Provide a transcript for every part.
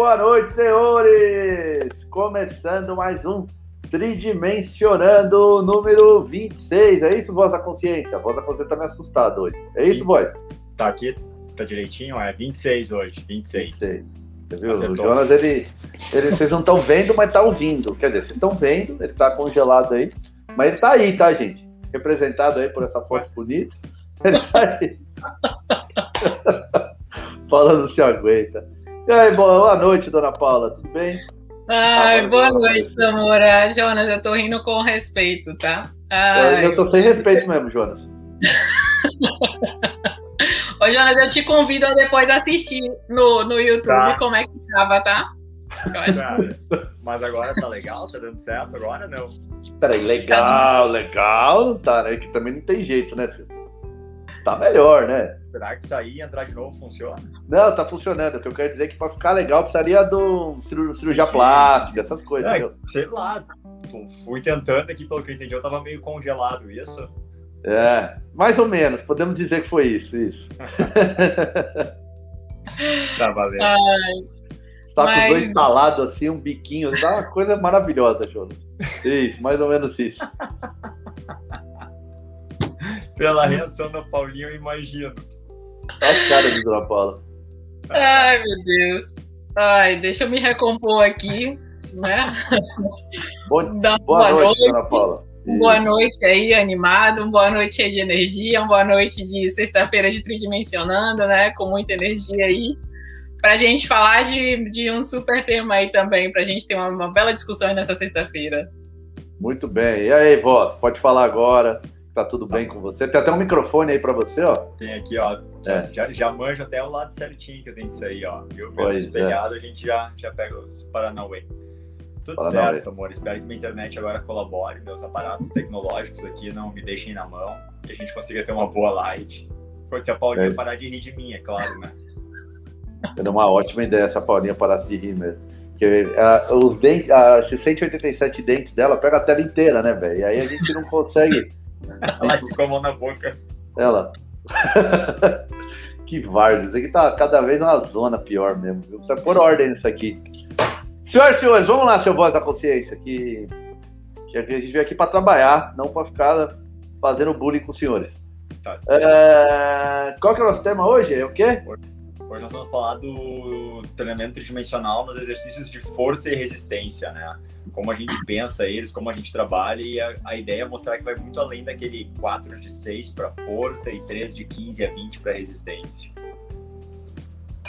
Boa noite, senhores! Começando mais um Tridimensionando número 26. É isso, voz da consciência? A voz da consciência tá me assustado hoje. É isso, voz? Tá aqui, tá direitinho? É 26 hoje, 26. 26. Você viu? Acertou. O Jonas, ele, ele, vocês não estão vendo, mas tá ouvindo. Quer dizer, vocês estão vendo, ele tá congelado aí, mas ele tá aí, tá, gente? Representado aí por essa foto bonita. Ele tá aí. Falando se aguenta. E aí, boa noite, dona Paula, tudo bem? Ai, boa, boa noite, Samora. Jonas, eu tô rindo com respeito, tá? Ai, eu tô sem respeito mesmo, Jonas. Ô, Jonas, eu te convido a depois assistir no, no YouTube tá. como é que tava, tá? mas agora tá legal? Tá dando certo agora não? Peraí, legal, legal, tá, né? Que também não tem jeito, né, filho? Tá melhor, né? Será que sair e entrar de novo funciona? Não, tá funcionando. O que eu quero dizer é que para ficar legal precisaria do cirurgia plástica, essas coisas. É, sei lá, fui tentando aqui, pelo que eu entendi, eu tava meio congelado, isso? É, mais ou menos, podemos dizer que foi isso, isso. tá valendo. Está mas... com os dois instalados assim, um biquinho, dá uma coisa maravilhosa, Jonas. Isso, mais ou menos isso. Pela reação da Paulinha, eu imagino. Olha a cara de Dona Paula. Ai, meu Deus. Ai, deixa eu me recompor aqui, né? Boa, boa, boa noite, noite, Dona Paula. Boa noite aí, animado, um boa noite cheio de energia, uma boa noite de sexta-feira de tridimensionando, né? Com muita energia aí. Pra gente falar de, de um super tema aí também, pra gente ter uma, uma bela discussão nessa sexta-feira. Muito bem. E aí, voz, pode falar agora. Tá tudo bem com você? Tem até um microfone aí para você, ó. Tem aqui, ó. Já, é. já, já manjo até o lado certinho que eu tenho que sair, ó. Eu mesmo espelhado, é. a gente já, já pega os Paranauê. Tudo Paranauê. certo, amor. Espero que minha internet agora colabore, meus aparatos tecnológicos aqui não me deixem na mão e a gente consiga ter uma boa live. Se a Paulinha é. parar de rir de mim, é claro, né? É uma ótima ideia se a Paulinha parasse de rir mesmo. Porque uh, os dentes, uh, esses 187 dentes dela pega a tela inteira, né, velho? E aí a gente não consegue ela ficou a mão na boca. Ela. que várzea. Isso aqui tá cada vez uma zona pior mesmo. Viu? Precisa pôr ordem nisso aqui. Senhoras e senhores, vamos lá, seu voz da consciência. Que, que a gente veio aqui para trabalhar, não para ficar fazendo bullying com os senhores. Tá é... Qual que é o nosso tema hoje? É o quê? Hoje nós vamos falar do treinamento tridimensional nos exercícios de força e resistência, né? Como a gente pensa eles, como a gente trabalha, e a, a ideia é mostrar que vai muito além daquele 4 de 6 para força e 3 de 15 a 20 para resistência.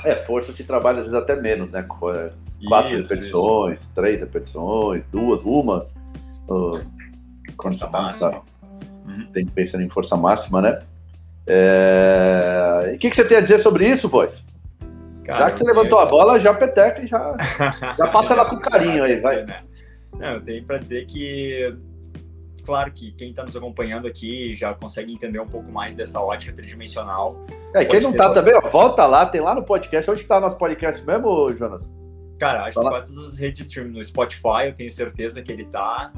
É, força se trabalha às vezes até menos, né? Quatro isso, repetições, isso. três repetições, duas, uma. Uh, força máxima. Uhum. Tem que pensar em força máxima, né? É... E o que, que, você tem a dizer sobre isso, Voz? Cara, já que você levantou a bola, já peteca e já, já passa ela com carinho aí, vai. Né? Não, eu tenho para dizer que, claro que quem está nos acompanhando aqui já consegue entender um pouco mais dessa ótica tridimensional. É, quem não tá também, ó, volta lá, tem lá no podcast. Onde está nosso podcast mesmo, Jonas? Cara, acho Fala. que quase todas as redes de streaming no Spotify, eu tenho certeza que ele tá.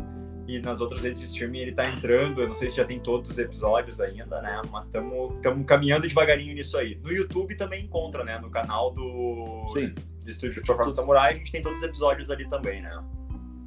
E nas outras redes de streaming ele tá entrando. Eu não sei se já tem todos os episódios ainda, né? Mas estamos caminhando devagarinho nisso aí. No YouTube também encontra, né? No canal do, Sim. do Estúdio de Performance Samurai, a gente tem todos os episódios ali também, né?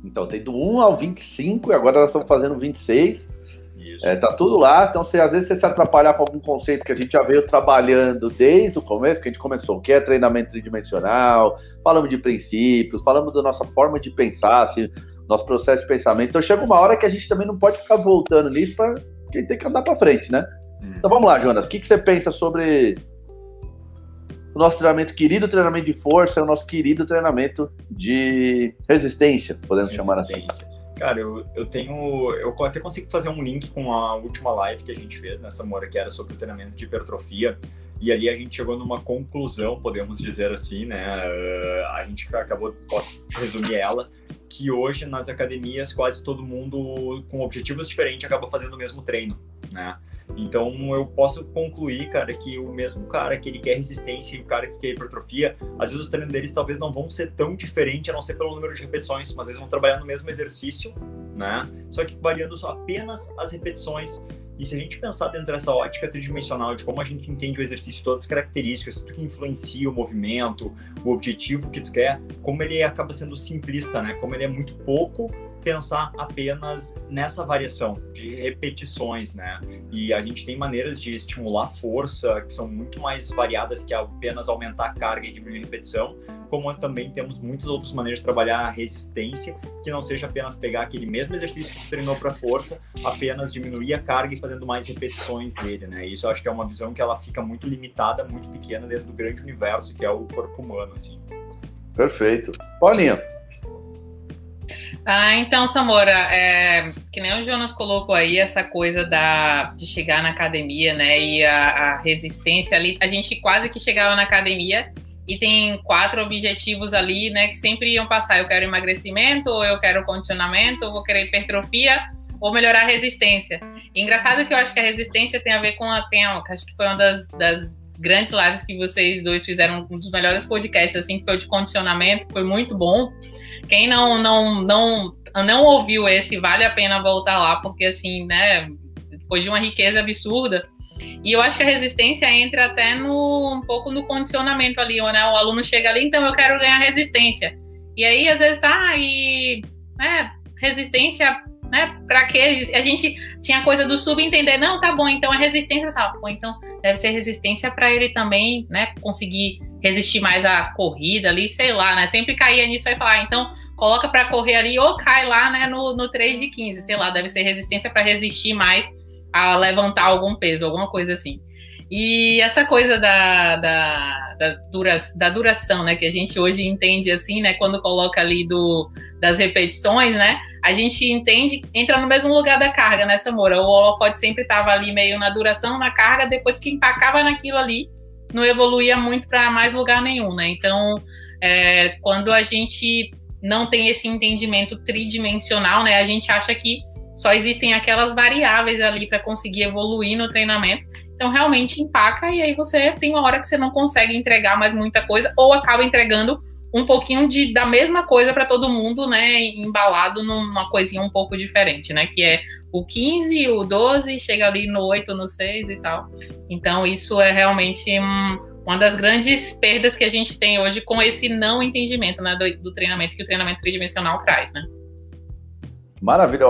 Então tem do 1 ao 25 e agora nós estamos fazendo 26. Isso. É, tá tudo lá. Então, se às vezes você se atrapalhar com algum conceito que a gente já veio trabalhando desde o começo, que a gente começou, que é treinamento tridimensional, falamos de princípios, falamos da nossa forma de pensar, assim, nosso processo de pensamento. Então chega uma hora que a gente também não pode ficar voltando nisso para quem tem que andar para frente, né? Hum. Então vamos lá, Jonas. O que, que você pensa sobre o nosso treinamento, querido treinamento de força, o nosso querido treinamento de resistência, podemos resistência. chamar assim. Cara, eu, eu tenho. Eu até consigo fazer um link com a última live que a gente fez nessa mora, que era sobre o treinamento de hipertrofia. E ali a gente chegou numa conclusão, podemos dizer assim, né? Uh, a gente acabou, posso resumir ela, que hoje nas academias quase todo mundo com objetivos diferentes acaba fazendo o mesmo treino, né? Então eu posso concluir, cara, que o mesmo cara que ele quer resistência e o cara que quer hipertrofia, às vezes os treinos deles talvez não vão ser tão diferentes, a não ser pelo número de repetições, mas eles vão trabalhar no mesmo exercício, né? Só que variando só apenas as repetições E se a gente pensar dentro dessa ótica tridimensional de como a gente entende o exercício, todas as características, tudo que influencia o movimento, o objetivo que tu quer, como ele acaba sendo simplista, né? Como ele é muito pouco pensar apenas nessa variação de repetições, né? E a gente tem maneiras de estimular força que são muito mais variadas que apenas aumentar a carga e diminuir a repetição, como também temos muitas outras maneiras de trabalhar a resistência, que não seja apenas pegar aquele mesmo exercício que treinou para força, apenas diminuir a carga e fazendo mais repetições dele, né? Isso eu acho que é uma visão que ela fica muito limitada, muito pequena dentro do grande universo que é o corpo humano, assim. Perfeito. Paulinha, ah, então, Samora, é, que nem o Jonas colocou aí, essa coisa da, de chegar na academia, né? E a, a, resistência ali. A gente quase que chegava na academia e tem quatro objetivos ali, né? Que sempre iam passar. Eu quero emagrecimento, ou eu quero condicionamento, ou vou querer hipertrofia, ou melhorar a resistência. E engraçado que eu acho que a resistência tem a ver com a. Tem, acho que foi uma das, das grandes lives que vocês dois fizeram, um dos melhores podcasts, assim, que foi de condicionamento, foi muito bom. Quem não, não, não, não ouviu esse, vale a pena voltar lá, porque assim, né, depois de uma riqueza absurda. E eu acho que a resistência entra até no, um pouco no condicionamento ali, né? O aluno chega ali, então eu quero ganhar resistência. E aí, às vezes, tá, e né, resistência né? Para que a gente tinha coisa do subentender, não, tá bom, então é resistência salva. Então deve ser resistência para ele também, né, conseguir resistir mais à corrida ali, sei lá, né? Sempre caía nisso vai falar, ah, então coloca para correr ali ou cai lá, né, no, no 3 de 15, sei lá, deve ser resistência para resistir mais a levantar algum peso, alguma coisa assim. E essa coisa da, da, da, dura, da duração, né, que a gente hoje entende assim, né, quando coloca ali do, das repetições, né, a gente entende, entra no mesmo lugar da carga, né, Samora? O holofote sempre estava ali meio na duração, na carga, depois que empacava naquilo ali, não evoluía muito para mais lugar nenhum, né? Então, é, quando a gente não tem esse entendimento tridimensional, né, a gente acha que só existem aquelas variáveis ali para conseguir evoluir no treinamento. Então, realmente empaca e aí você tem uma hora que você não consegue entregar mais muita coisa ou acaba entregando um pouquinho de, da mesma coisa para todo mundo, né, embalado numa coisinha um pouco diferente, né, que é o 15, o 12, chega ali no 8, no 6 e tal. Então, isso é realmente um, uma das grandes perdas que a gente tem hoje com esse não entendimento, né, do, do treinamento que o treinamento tridimensional traz, né. Maravilha.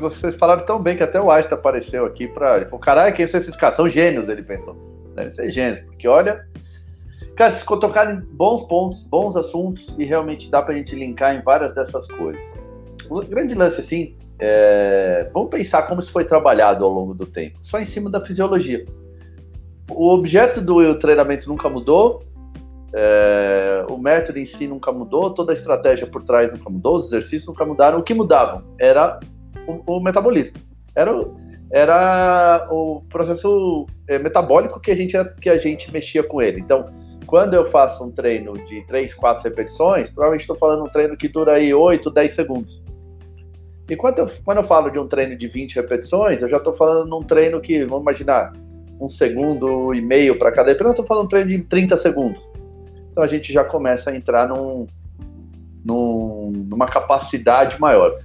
Vocês falaram tão bem que até o Einstein apareceu aqui para. Caralho, quem são esses caras? São gênios, ele pensou. Deve ser gênios, porque olha. Cara, vocês tocaram em bons pontos, bons assuntos e realmente dá para a gente linkar em várias dessas coisas. O grande lance, assim, é... vamos pensar como isso foi trabalhado ao longo do tempo. Só em cima da fisiologia. O objeto do treinamento nunca mudou, é, o método em si nunca mudou, toda a estratégia por trás nunca mudou, os exercícios nunca mudaram. O que mudavam era o, o metabolismo. Era, era o processo é, metabólico que a, gente, que a gente mexia com ele. Então, quando eu faço um treino de 3, 4 repetições, provavelmente estou falando um treino que dura aí 8, 10 segundos. E quando eu, quando eu falo de um treino de 20 repetições, eu já estou falando num treino que, vamos imaginar, um segundo e meio para cada repetição, eu estou falando um treino de 30 segundos. Então a gente já começa a entrar num, num, numa capacidade maior.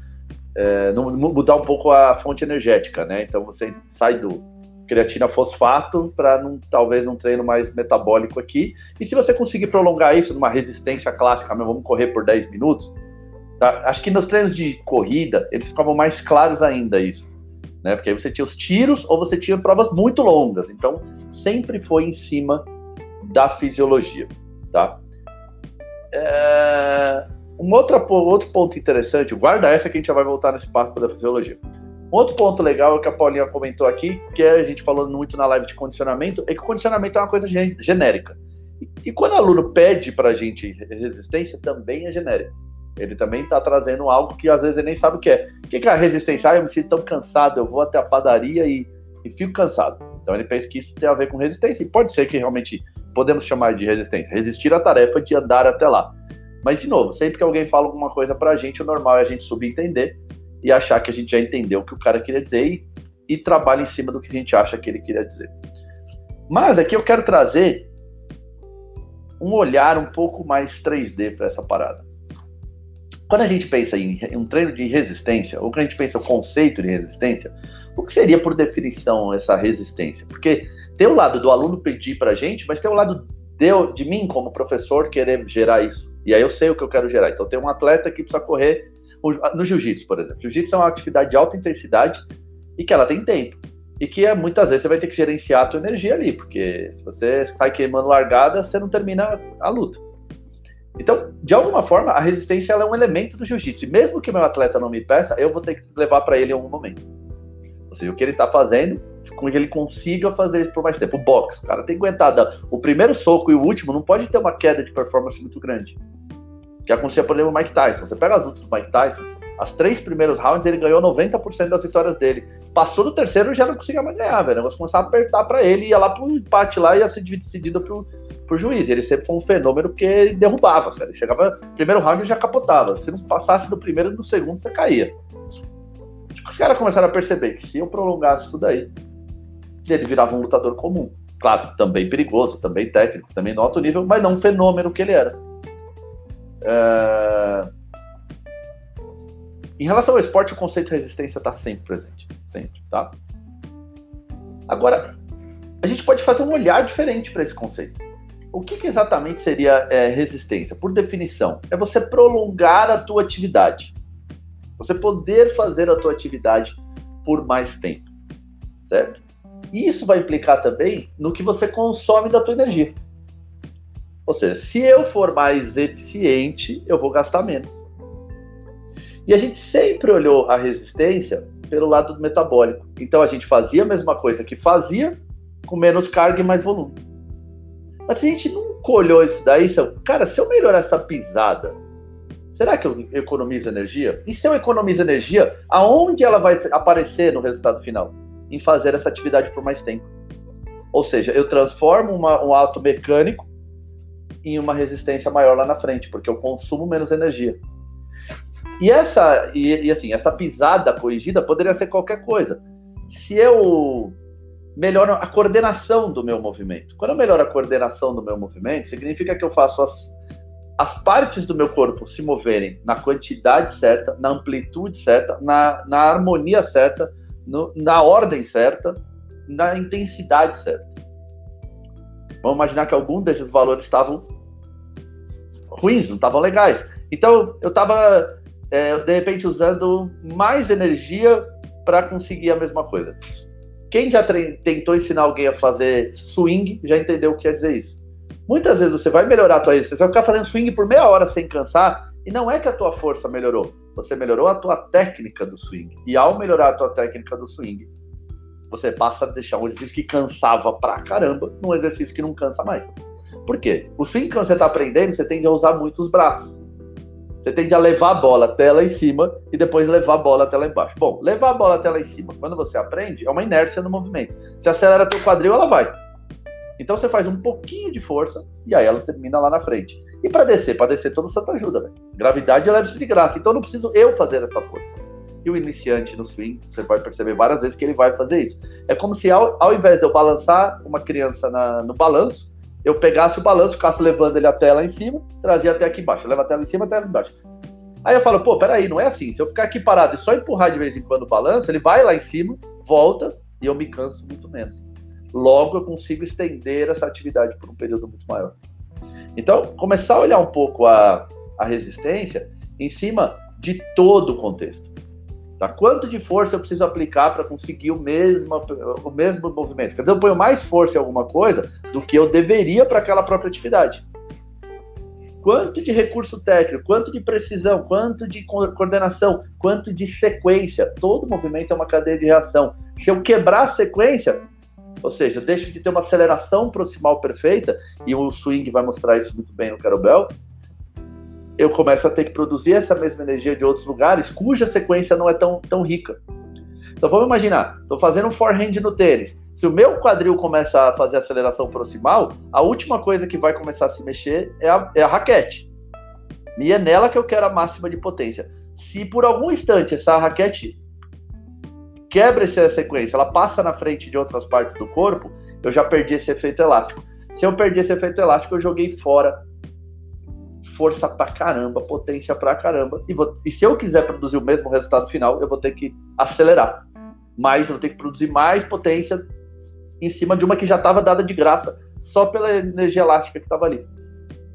É, mudar um pouco a fonte energética, né? Então você sai do creatina fosfato para talvez um treino mais metabólico aqui. E se você conseguir prolongar isso numa resistência clássica, vamos correr por 10 minutos, tá? acho que nos treinos de corrida eles ficavam mais claros ainda isso. Né? Porque aí você tinha os tiros ou você tinha provas muito longas. Então sempre foi em cima da fisiologia. Tá? É... Um outro, outro ponto interessante, guarda essa que a gente já vai voltar nesse papo da fisiologia. Outro ponto legal que a Paulinha comentou aqui, que é a gente falando muito na live de condicionamento, é que o condicionamento é uma coisa genérica. E, quando o aluno pede para a gente resistência, também é genérico. Ele também está trazendo algo que às vezes ele nem sabe o que é. O que é a resistência? Ah, eu me sinto tão cansado, eu vou até a padaria e, e fico cansado. Então ele pensa que isso tem a ver com resistência. E pode ser que realmente podemos chamar de resistência, resistir à tarefa de andar até lá. Mas, de novo, sempre que alguém fala alguma coisa pra gente, o normal é a gente subentender e achar que a gente já entendeu o que o cara queria dizer e, e trabalha em cima do que a gente acha que ele queria dizer. Mas aqui eu quero trazer um olhar um pouco mais 3D para essa parada. Quando a gente pensa em um treino de resistência, ou quando a gente pensa o conceito de resistência, O que seria, por definição, essa resistência? Porque tem o lado do aluno pedir para a gente, mas tem o lado de, de mim, como professor, querer gerar isso. E aí eu sei o que eu quero gerar. Então, tem um atleta que precisa correr no jiu-jitsu, por exemplo. Jiu-jitsu é uma atividade de alta intensidade e que ela tem tempo. E que é, muitas vezes você vai ter que gerenciar a tua energia ali, porque se você sai queimando largada, você não termina a luta. Então, de alguma forma, a resistência é um elemento do jiu-jitsu. E mesmo que meu atleta não me peça, eu vou ter que levar para ele em algum momento. Ou seja, o que ele está fazendo, com que ele consiga fazer isso por mais tempo. O boxe, o cara tem que aguentar. O primeiro soco e o último não pode ter uma queda de performance muito grande. Que acontecia, por exemplo, o Mike Tyson. Você pega as lutas do Mike Tyson, as três primeiros rounds ele ganhou 90% das vitórias dele. Passou do terceiro já não conseguia mais ganhar, velho. O negócio começava a apertar para ele, ia lá pro empate lá e ia ser decidido pro, pro juiz. Ele sempre foi um fenômeno porque ele derrubava, cara. Ele chegava, primeiro round ele já capotava. Se não passasse do primeiro e do segundo, você caía. Os caras começaram a perceber que se eu prolongasse isso daí, ele virava um lutador comum. Claro, também perigoso, também técnico, também no alto nível, mas não um fenômeno que ele era. É... Em relação ao esporte, o conceito de resistência está sempre presente. Sempre, tá? Agora, a gente pode fazer um olhar diferente para esse conceito. O que, que exatamente seria é, resistência? Por definição, é você prolongar a tua atividade. Você poder fazer a tua atividade por mais tempo, certo? E isso vai implicar também no que você consome da tua energia. Ou seja, se eu for mais eficiente, eu vou gastar menos. E a gente sempre olhou a resistência pelo lado do metabólico. Então a gente fazia a mesma coisa que fazia, com menos carga e mais volume. Mas a gente nunca olhou isso daí, cara, se eu melhorar essa pisada, será que eu economizo energia? E se eu economizo energia, aonde ela vai aparecer no resultado final? Em fazer essa atividade por mais tempo. Ou seja, eu transformo uma, um ato mecânico em uma resistência maior lá na frente, porque eu consumo menos energia. E essa, e, e assim, essa pisada corrigida poderia ser qualquer coisa. Se eu melhoro a coordenação do meu movimento. Quando eu melhoro a coordenação do meu movimento, significa que eu faço as, as partes do meu corpo se moverem na quantidade certa, na amplitude certa, na, na harmonia certa, no, na ordem certa, na intensidade certa. Vamos imaginar que algum desses valores estavam ruins, não estavam legais. Então eu estava, é, de repente, usando mais energia para conseguir a mesma coisa. Quem já tentou ensinar alguém a fazer swing já entendeu o que quer dizer isso. Muitas vezes você vai melhorar a tua resistência, você vai ficar fazendo swing por meia hora sem cansar, e não é que a tua força melhorou, você melhorou a tua técnica do swing. E ao melhorar a tua técnica do swing, você passa a deixar um exercício que cansava pra caramba num exercício que não cansa mais. Por quê? O swing que você está aprendendo, você tende a usar muito os braços. Você tende a levar a bola até lá em cima e depois levar a bola até lá embaixo. Bom, levar a bola até lá em cima, quando você aprende, é uma inércia no movimento. Se acelera teu quadril, ela vai. Então você faz um pouquinho de força e aí ela termina lá na frente. E para descer, para descer todo santo ajuda, né? Gravidade ela é de graça, então não preciso eu fazer essa força. E o iniciante no swing, você vai perceber várias vezes que ele vai fazer isso. É como se ao, ao invés de eu balançar uma criança na, no balanço, eu pegasse o balanço, ficasse levando ele até lá em cima, trazia até aqui embaixo. Leva até lá em cima, até lá embaixo. Aí eu falo, pô, peraí, não é assim. Se eu ficar aqui parado e só empurrar de vez em quando o balanço, ele vai lá em cima, volta e eu me canso muito menos. Logo, eu consigo estender essa atividade por um período muito maior. Então, começar a olhar um pouco a, a resistência em cima de todo o contexto. Tá? Quanto de força eu preciso aplicar para conseguir o mesmo, o mesmo movimento? Quer dizer, eu ponho mais força em alguma coisa do que eu deveria para aquela própria atividade. Quanto de recurso técnico, quanto de precisão, quanto de coordenação, quanto de sequência. Todo movimento é uma cadeia de reação. Se eu quebrar a sequência, ou seja, deixo de ter uma aceleração proximal perfeita, e o swing vai mostrar isso muito bem no Carobel, eu começo a ter que produzir essa mesma energia de outros lugares cuja sequência não é tão, tão rica. Então vamos imaginar, estou fazendo um forehand no tênis. Se o meu quadril começa a fazer aceleração proximal, a última coisa que vai começar a se mexer é a, é a raquete. E é nela que eu quero a máxima de potência. Se por algum instante essa raquete quebra essa sequência, ela passa na frente de outras partes do corpo, eu já perdi esse efeito elástico. Se eu perdi esse efeito elástico, eu joguei fora força pra caramba, potência pra caramba. E, vou, e se eu quiser produzir o mesmo resultado final, eu vou ter que acelerar. mais, eu vou ter que produzir mais potência em cima de uma que já estava dada de graça só pela energia elástica que estava ali.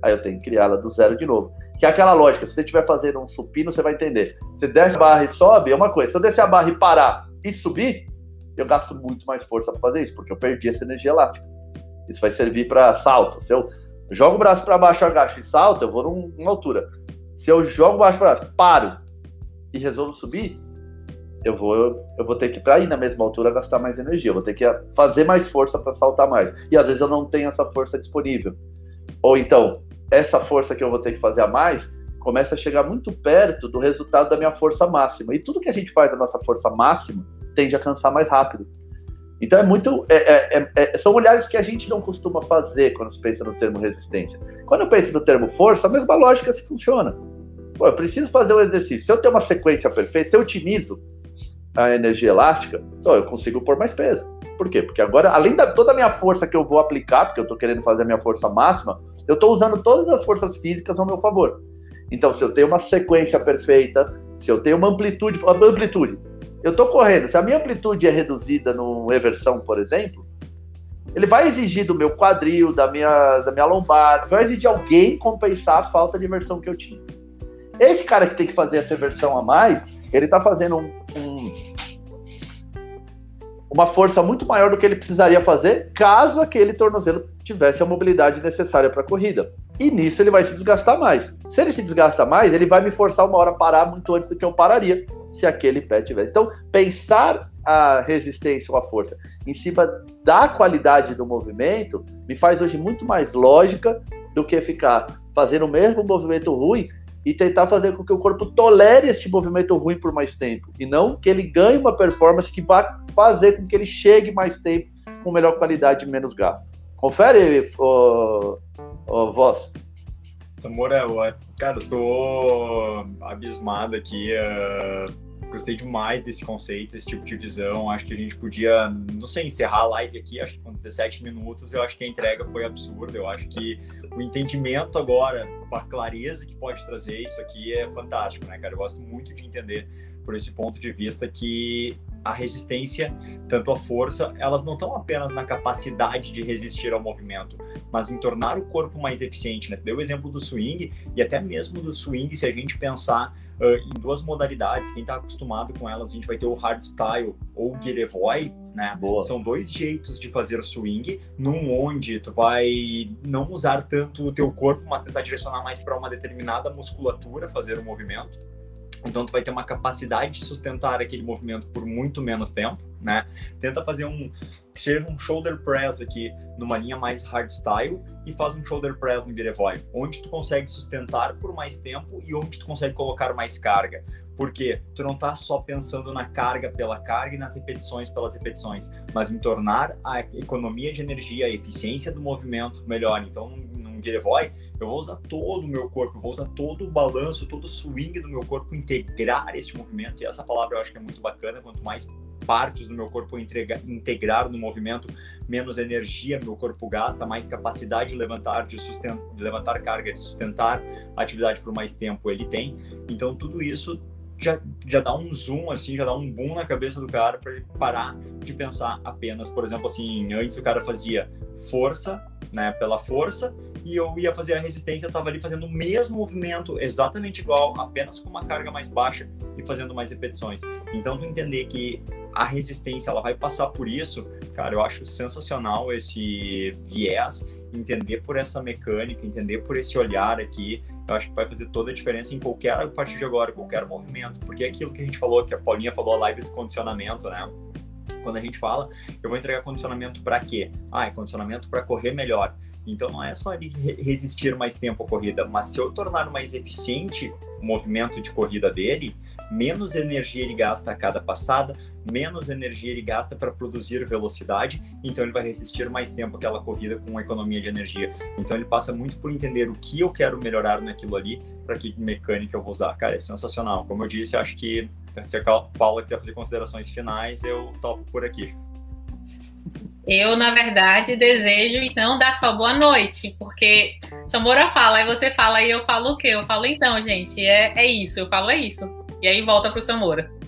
Aí eu tenho que criá-la do zero de novo. Que é aquela lógica, se você estiver fazendo um supino, você vai entender. Você desce a barra e sobe, é uma coisa. Se eu descer a barra e parar e subir, eu gasto muito mais força para fazer isso, porque eu perdi essa energia elástica. Isso vai servir para salto. Se eu jogo o braço para baixo, agacho e salto, eu vou numa altura. Se eu jogo o braço para baixo, paro e resolvo subir, eu vou, eu vou ter que, para ir na mesma altura, gastar mais energia. Eu vou ter que fazer mais força para saltar mais. E às vezes eu não tenho essa força disponível. Ou então, essa força que eu vou ter que fazer a mais começa a chegar muito perto do resultado da minha força máxima. E tudo que a gente faz da nossa força máxima tende a cansar mais rápido. Então é muito. É, é, é, é, são olhares que a gente não costuma fazer quando se pensa no termo resistência. Quando eu penso no termo força, a mesma lógica se funciona. Pô, eu preciso fazer um exercício. Se eu tenho uma sequência perfeita, se eu otimizo a energia elástica, então eu consigo pôr mais peso. Por quê? Porque agora, além da toda a minha força que eu vou aplicar, porque eu estou querendo fazer a minha força máxima, eu estou usando todas as forças físicas ao meu favor. Então, se eu tenho uma sequência perfeita, se eu tenho uma amplitude, amplitude, eu estou correndo, se a minha amplitude é reduzida no eversão, por exemplo, ele vai exigir do meu quadril, da minha, da minha lombar, vai exigir alguém compensar a falta de imersão que eu tinha. Esse cara que tem que fazer essa versão a mais, ele está fazendo um, um, uma força muito maior do que ele precisaria fazer caso aquele tornozelo tivesse a mobilidade necessária para a corrida. E nisso ele vai se desgastar mais. Se ele se desgasta mais, ele vai me forçar uma hora a parar muito antes do que eu pararia se aquele pé tivesse. Então, pensar a resistência ou a força em cima da qualidade do movimento me faz hoje muito mais lógica do que ficar fazendo o mesmo movimento ruim e tentar fazer com que o corpo tolere este movimento ruim por mais tempo e não que ele ganhe uma performance que vá fazer com que ele chegue mais tempo com melhor qualidade e menos gasto. Confere, ô, ô, voz. Cara, tô abismado aqui. Uh gostei demais desse conceito, esse tipo de visão. Acho que a gente podia, não sei, encerrar a live aqui, acho que com 17 minutos. Eu acho que a entrega foi absurda. Eu acho que o entendimento agora, a clareza que pode trazer isso aqui é fantástico, né, cara? Eu gosto muito de entender por esse ponto de vista que a resistência, tanto a força, elas não estão apenas na capacidade de resistir ao movimento, mas em tornar o corpo mais eficiente. Né? Deu o exemplo do swing, e até mesmo do swing, se a gente pensar uh, em duas modalidades, quem está acostumado com elas, a gente vai ter o hardstyle ou o girevoy, né? Boa. São dois jeitos de fazer swing, num onde tu vai não usar tanto o teu corpo, mas tentar direcionar mais para uma determinada musculatura fazer o movimento então, tu vai ter uma capacidade de sustentar aquele movimento por muito menos tempo, né? Tenta fazer um, seja um shoulder press aqui numa linha mais hardstyle e faz um shoulder press no Girevoy, onde tu consegue sustentar por mais tempo e onde tu consegue colocar mais carga. Porque tu não tá só pensando na carga pela carga e nas repetições pelas repetições, mas em tornar a economia de energia, a eficiência do movimento melhor. Então, Girevoy, eu vou usar todo o meu corpo, vou usar todo o balanço, todo o swing do meu corpo, integrar esse movimento. E essa palavra eu acho que é muito bacana. Quanto mais partes do meu corpo entregar, integrar no movimento, menos energia meu corpo gasta, mais capacidade de levantar, de, sustentar, de levantar carga, de sustentar a atividade por mais tempo ele tem. Então tudo isso já, já dá um zoom, assim, já dá um boom na cabeça do cara para ele parar de pensar apenas, por exemplo, assim, antes o cara fazia força, né, pela força, e eu ia fazer a resistência, eu tava ali fazendo o mesmo movimento, exatamente igual, apenas com uma carga mais baixa e fazendo mais repetições. Então, tu entender que a resistência, ela vai passar por isso, cara, eu acho sensacional esse viés, entender por essa mecânica, entender por esse olhar aqui, eu acho que vai fazer toda a diferença em qualquer, a partir de agora, qualquer movimento, porque é aquilo que a gente falou, que a Paulinha falou a live do condicionamento, né? Quando a gente fala, eu vou entregar condicionamento para quê? Ah, é condicionamento para correr melhor. Então não é só ele resistir mais tempo à corrida, mas se eu tornar mais eficiente o movimento de corrida dele, menos energia ele gasta a cada passada, menos energia ele gasta para produzir velocidade, então ele vai resistir mais tempo àquela corrida com uma economia de energia. Então ele passa muito por entender o que eu quero melhorar naquilo ali, para que mecânica eu vou usar. Cara, é sensacional. Como eu disse, acho que se a Paula quiser fazer considerações finais, eu topo por aqui. Eu, na verdade, desejo então dar só boa noite, porque Samora fala, aí você fala, e eu falo o quê? Eu falo, então, gente, é, é isso, eu falo, é isso. E aí volta pro Samora.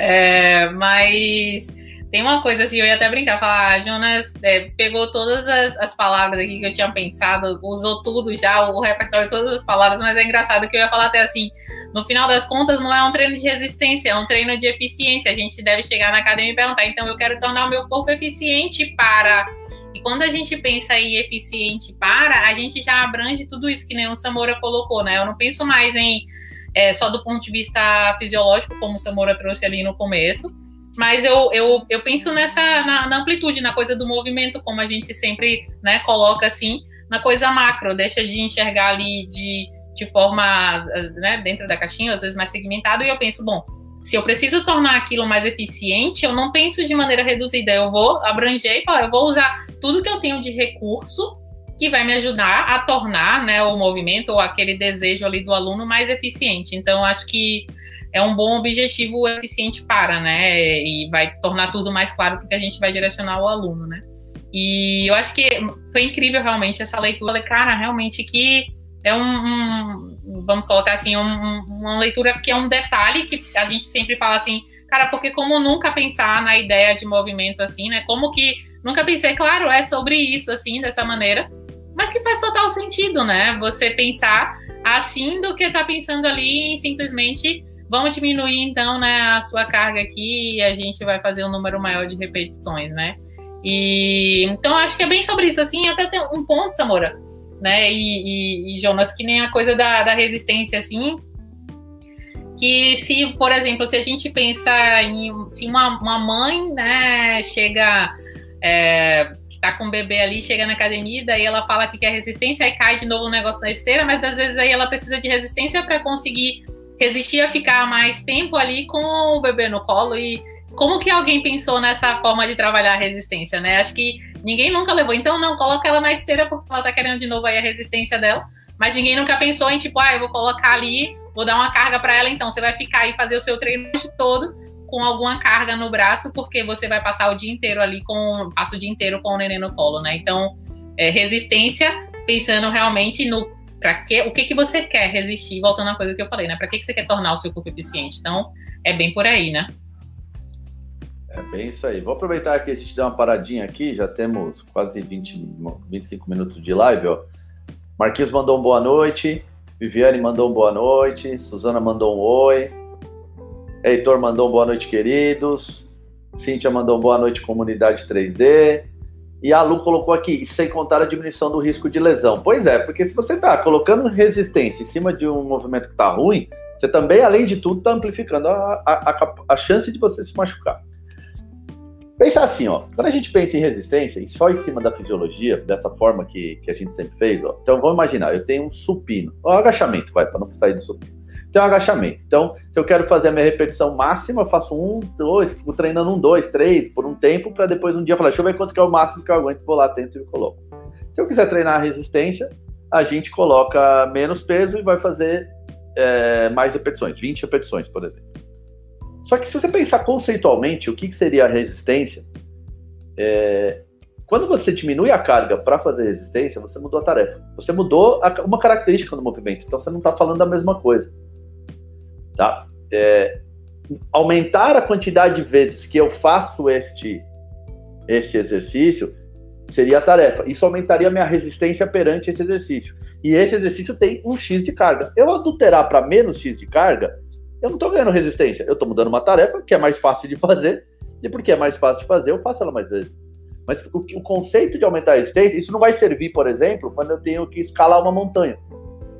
É, mas tem uma coisa assim, eu ia até brincar, falar, ah, Jonas é, pegou todas as, as, palavras aqui que eu tinha pensado, usou tudo já, o repertório, todas as palavras, mas é engraçado que eu ia falar até assim, no final das contas não é um treino de resistência, é um treino de eficiência. A gente deve chegar na academia e perguntar, então eu quero tornar o meu corpo eficiente para. E quando a gente pensa em eficiente para, a gente já abrange tudo isso que nem o Samora colocou, né? Eu não penso mais em é, só do ponto de vista fisiológico, como o Samora trouxe ali no começo mas eu, eu, eu penso nessa na, na, amplitude, na coisa do movimento, como a gente sempre né, coloca assim, na coisa macro, deixa de enxergar ali de, de forma né, dentro da caixinha, às vezes mais segmentado, e eu penso, bom, se eu preciso tornar aquilo mais eficiente, eu não penso de maneira reduzida, eu vou abranger e falar, eu vou usar tudo que eu tenho de recurso que vai me ajudar a tornar né, o movimento ou aquele desejo ali do aluno mais eficiente. Então, acho que é um bom objetivo eficiente para, né? E vai tornar tudo mais claro porque a gente vai direcionar o aluno, né? E eu acho que foi incrível realmente essa leitura. Falei, cara, realmente que é um, um vamos colocar assim, um, uma leitura que é um detalhe que a gente sempre fala assim, cara, porque como nunca pensar na ideia de movimento assim, né? Como que nunca pensei, claro, é sobre isso assim, dessa maneira, mas que faz total sentido, né? Você pensar assim do que tá pensando ali em simplesmente Vamos diminuir então né, a sua carga aqui e a gente vai fazer um número maior de repetições, né? E então acho que é bem sobre isso, assim, até tem um ponto, Samora, né? E, e, e Jonas, que nem a coisa da, da resistência, assim, que se, por exemplo, se a gente pensa em se uma, uma mãe, né, chega é, tá com o bebê ali, chega na academia, daí ela fala que quer resistência, aí cai de novo o negócio na esteira, mas às vezes aí ela precisa de resistência para conseguir resistir a ficar mais tempo ali com o bebê no colo e como que alguém pensou nessa forma de trabalhar a resistência, né? Acho que ninguém nunca levou. Então, não, coloca ela na esteira porque ela tá querendo de novo aí a resistência dela. Mas ninguém nunca pensou em, tipo, ah, eu vou colocar ali, vou dar uma carga para ela, então você vai ficar e fazer o seu treino todo com alguma carga no braço, porque você vai passar o dia inteiro ali com. passa o dia inteiro com o neném no colo, né? Então, é, resistência, pensando realmente no para que, o que, que você quer resistir, voltando à coisa que eu falei, né? Para que, que você quer tornar o seu corpo eficiente? Então, é bem por aí, né? É bem isso aí. Vou aproveitar que a gente deu uma paradinha aqui, já temos quase 20, 25 minutos de live, ó. Marquinhos mandou um boa noite, Viviane mandou um boa noite, Suzana mandou um oi, Heitor mandou um boa noite, queridos, Cíntia mandou um boa noite, comunidade 3D, e a Lu colocou aqui, sem contar a diminuição do risco de lesão. Pois é, porque se você está colocando resistência em cima de um movimento que está ruim, você também, além de tudo, está amplificando a, a, a, a, chance de você se machucar. Pensa assim, ó, quando a gente pensa em resistência, e só em cima da fisiologia, dessa forma que, que a gente sempre fez, ó, então vamos imaginar, eu tenho um supino, ó, agachamento, vai, para não sair do supino. Então, agachamento. Então, se eu quero fazer a minha repetição máxima, eu faço um, dois, fico treinando um, dois, três, por um tempo, para depois um dia falar, deixa eu ver quanto que é o máximo que eu aguento, vou lá dentro e coloco. Se eu quiser treinar a resistência, a gente coloca menos peso e vai fazer é, mais repetições, 20 repetições, por exemplo. Só que se você pensar conceitualmente o que, que seria a resistência, é, quando você diminui a carga para fazer resistência, você mudou a tarefa. Você mudou a, uma característica do movimento, então você não está falando a mesma coisa. Tá? É, aumentar a quantidade de vezes que eu faço este, este exercício seria a tarefa. Isso aumentaria a minha resistência perante esse exercício. E esse exercício tem um X de carga. Eu adulterar para menos X de carga, eu não estou ganhando resistência. Eu estou mudando uma tarefa que é mais fácil de fazer. E porque é mais fácil de fazer, eu faço ela mais vezes. Mas o, o conceito de aumentar a resistência, isso não vai servir, por exemplo, quando eu tenho que escalar uma montanha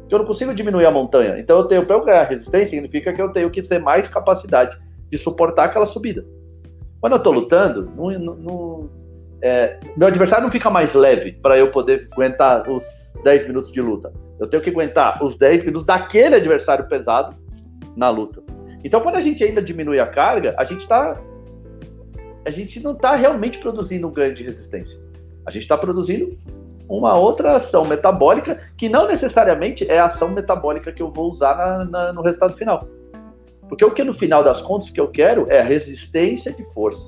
que eu não consigo diminuir a montanha. Então eu tenho para eu ganhar resistência significa que eu tenho que ter mais capacidade de suportar aquela subida. Quando eu estou lutando, não, não, é, meu adversário não fica mais leve para eu poder aguentar os 10 minutos de luta. Eu tenho que aguentar os 10 minutos daquele adversário pesado na luta. Então, quando a gente ainda diminui a carga, a gente tá. A gente não está realmente produzindo um ganho de resistência. A gente está produzindo uma outra ação metabólica que não necessariamente é a ação metabólica que eu vou usar na, na, no resultado final. Porque o que no final das contas que eu quero é a resistência de força,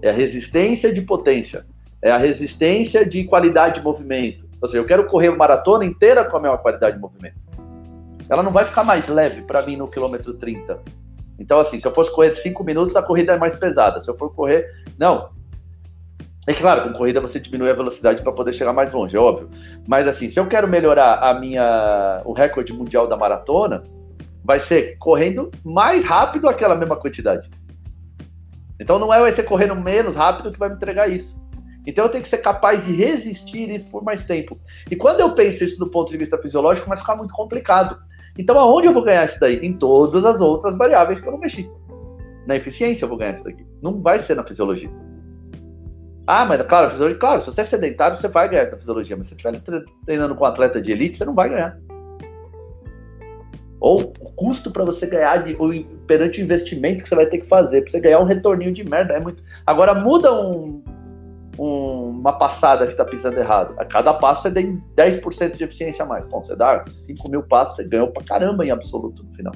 é a resistência de potência, é a resistência de qualidade de movimento. Ou seja, eu quero correr uma maratona inteira com a mesma qualidade de movimento. Ela não vai ficar mais leve para mim no quilômetro 30. Então, assim, se eu fosse correr 5 minutos, a corrida é mais pesada. Se eu for correr. Não. É claro, com corrida você diminui a velocidade para poder chegar mais longe, é óbvio. Mas assim, se eu quero melhorar a minha o recorde mundial da maratona, vai ser correndo mais rápido aquela mesma quantidade. Então não é vai ser correndo menos rápido que vai me entregar isso. Então eu tenho que ser capaz de resistir isso por mais tempo. E quando eu penso isso do ponto de vista fisiológico, a ficar muito complicado. Então aonde eu vou ganhar isso daí? Em todas as outras variáveis que eu não mexi. Na eficiência eu vou ganhar isso daqui. Não vai ser na fisiologia. Ah, mas claro, fisiologia, claro, se você é sedentário, você vai ganhar essa fisiologia, mas se você estiver treinando com um atleta de elite, você não vai ganhar. Ou o custo para você ganhar de, o, perante o investimento que você vai ter que fazer, para você ganhar um retorninho de merda é muito. Agora muda um, um, uma passada que está pisando errado. A cada passo você tem 10% de eficiência a mais. Bom, você dá 5 mil passos, você ganhou pra caramba em absoluto no final.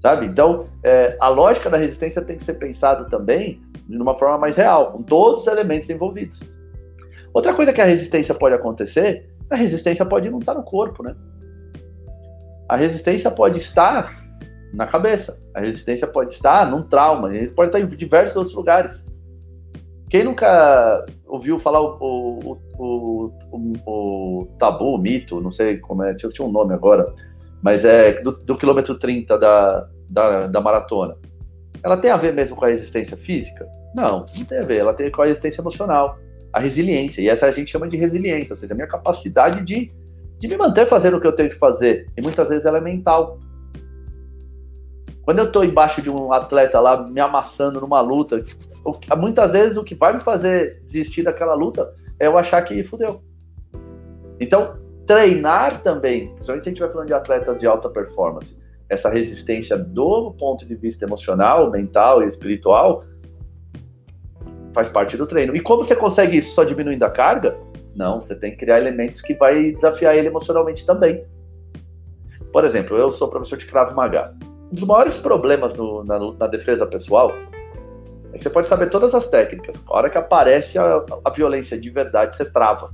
Sabe? Então, é, a lógica da resistência tem que ser pensado também de uma forma mais real, com todos os elementos envolvidos. Outra coisa que a resistência pode acontecer, a resistência pode não estar no corpo, né? A resistência pode estar na cabeça, a resistência pode estar num trauma, pode estar em diversos outros lugares. Quem nunca ouviu falar o, o, o, o, tabu, o mito, não sei como é, tinha, tinha um nome agora, mas é do, do quilômetro 30 da, da, da maratona ela tem a ver mesmo com a resistência física? Não, não tem a ver. Ela tem com a resistência emocional, a resiliência. E essa a gente chama de resiliência, ou seja, a minha capacidade de, de me manter fazendo o que eu tenho que fazer. E muitas vezes ela é mental. Quando eu estou embaixo de um atleta lá me amassando numa luta, muitas vezes o que vai me fazer desistir daquela luta é eu achar que fudeu. Então, treinar também, principalmente se a gente vai falando de atletas de alta performance, essa resistência do ponto de vista emocional, mental e espiritual faz parte do treino. E como você consegue isso só diminuindo a carga? Não, você tem que criar elementos que vai desafiar ele emocionalmente também. Por exemplo, eu sou professor de Krav Maga. Um dos maiores problemas no, na, na, defesa pessoal é que você pode saber todas as técnicas. A hora que aparece a, a violência de verdade, você trava.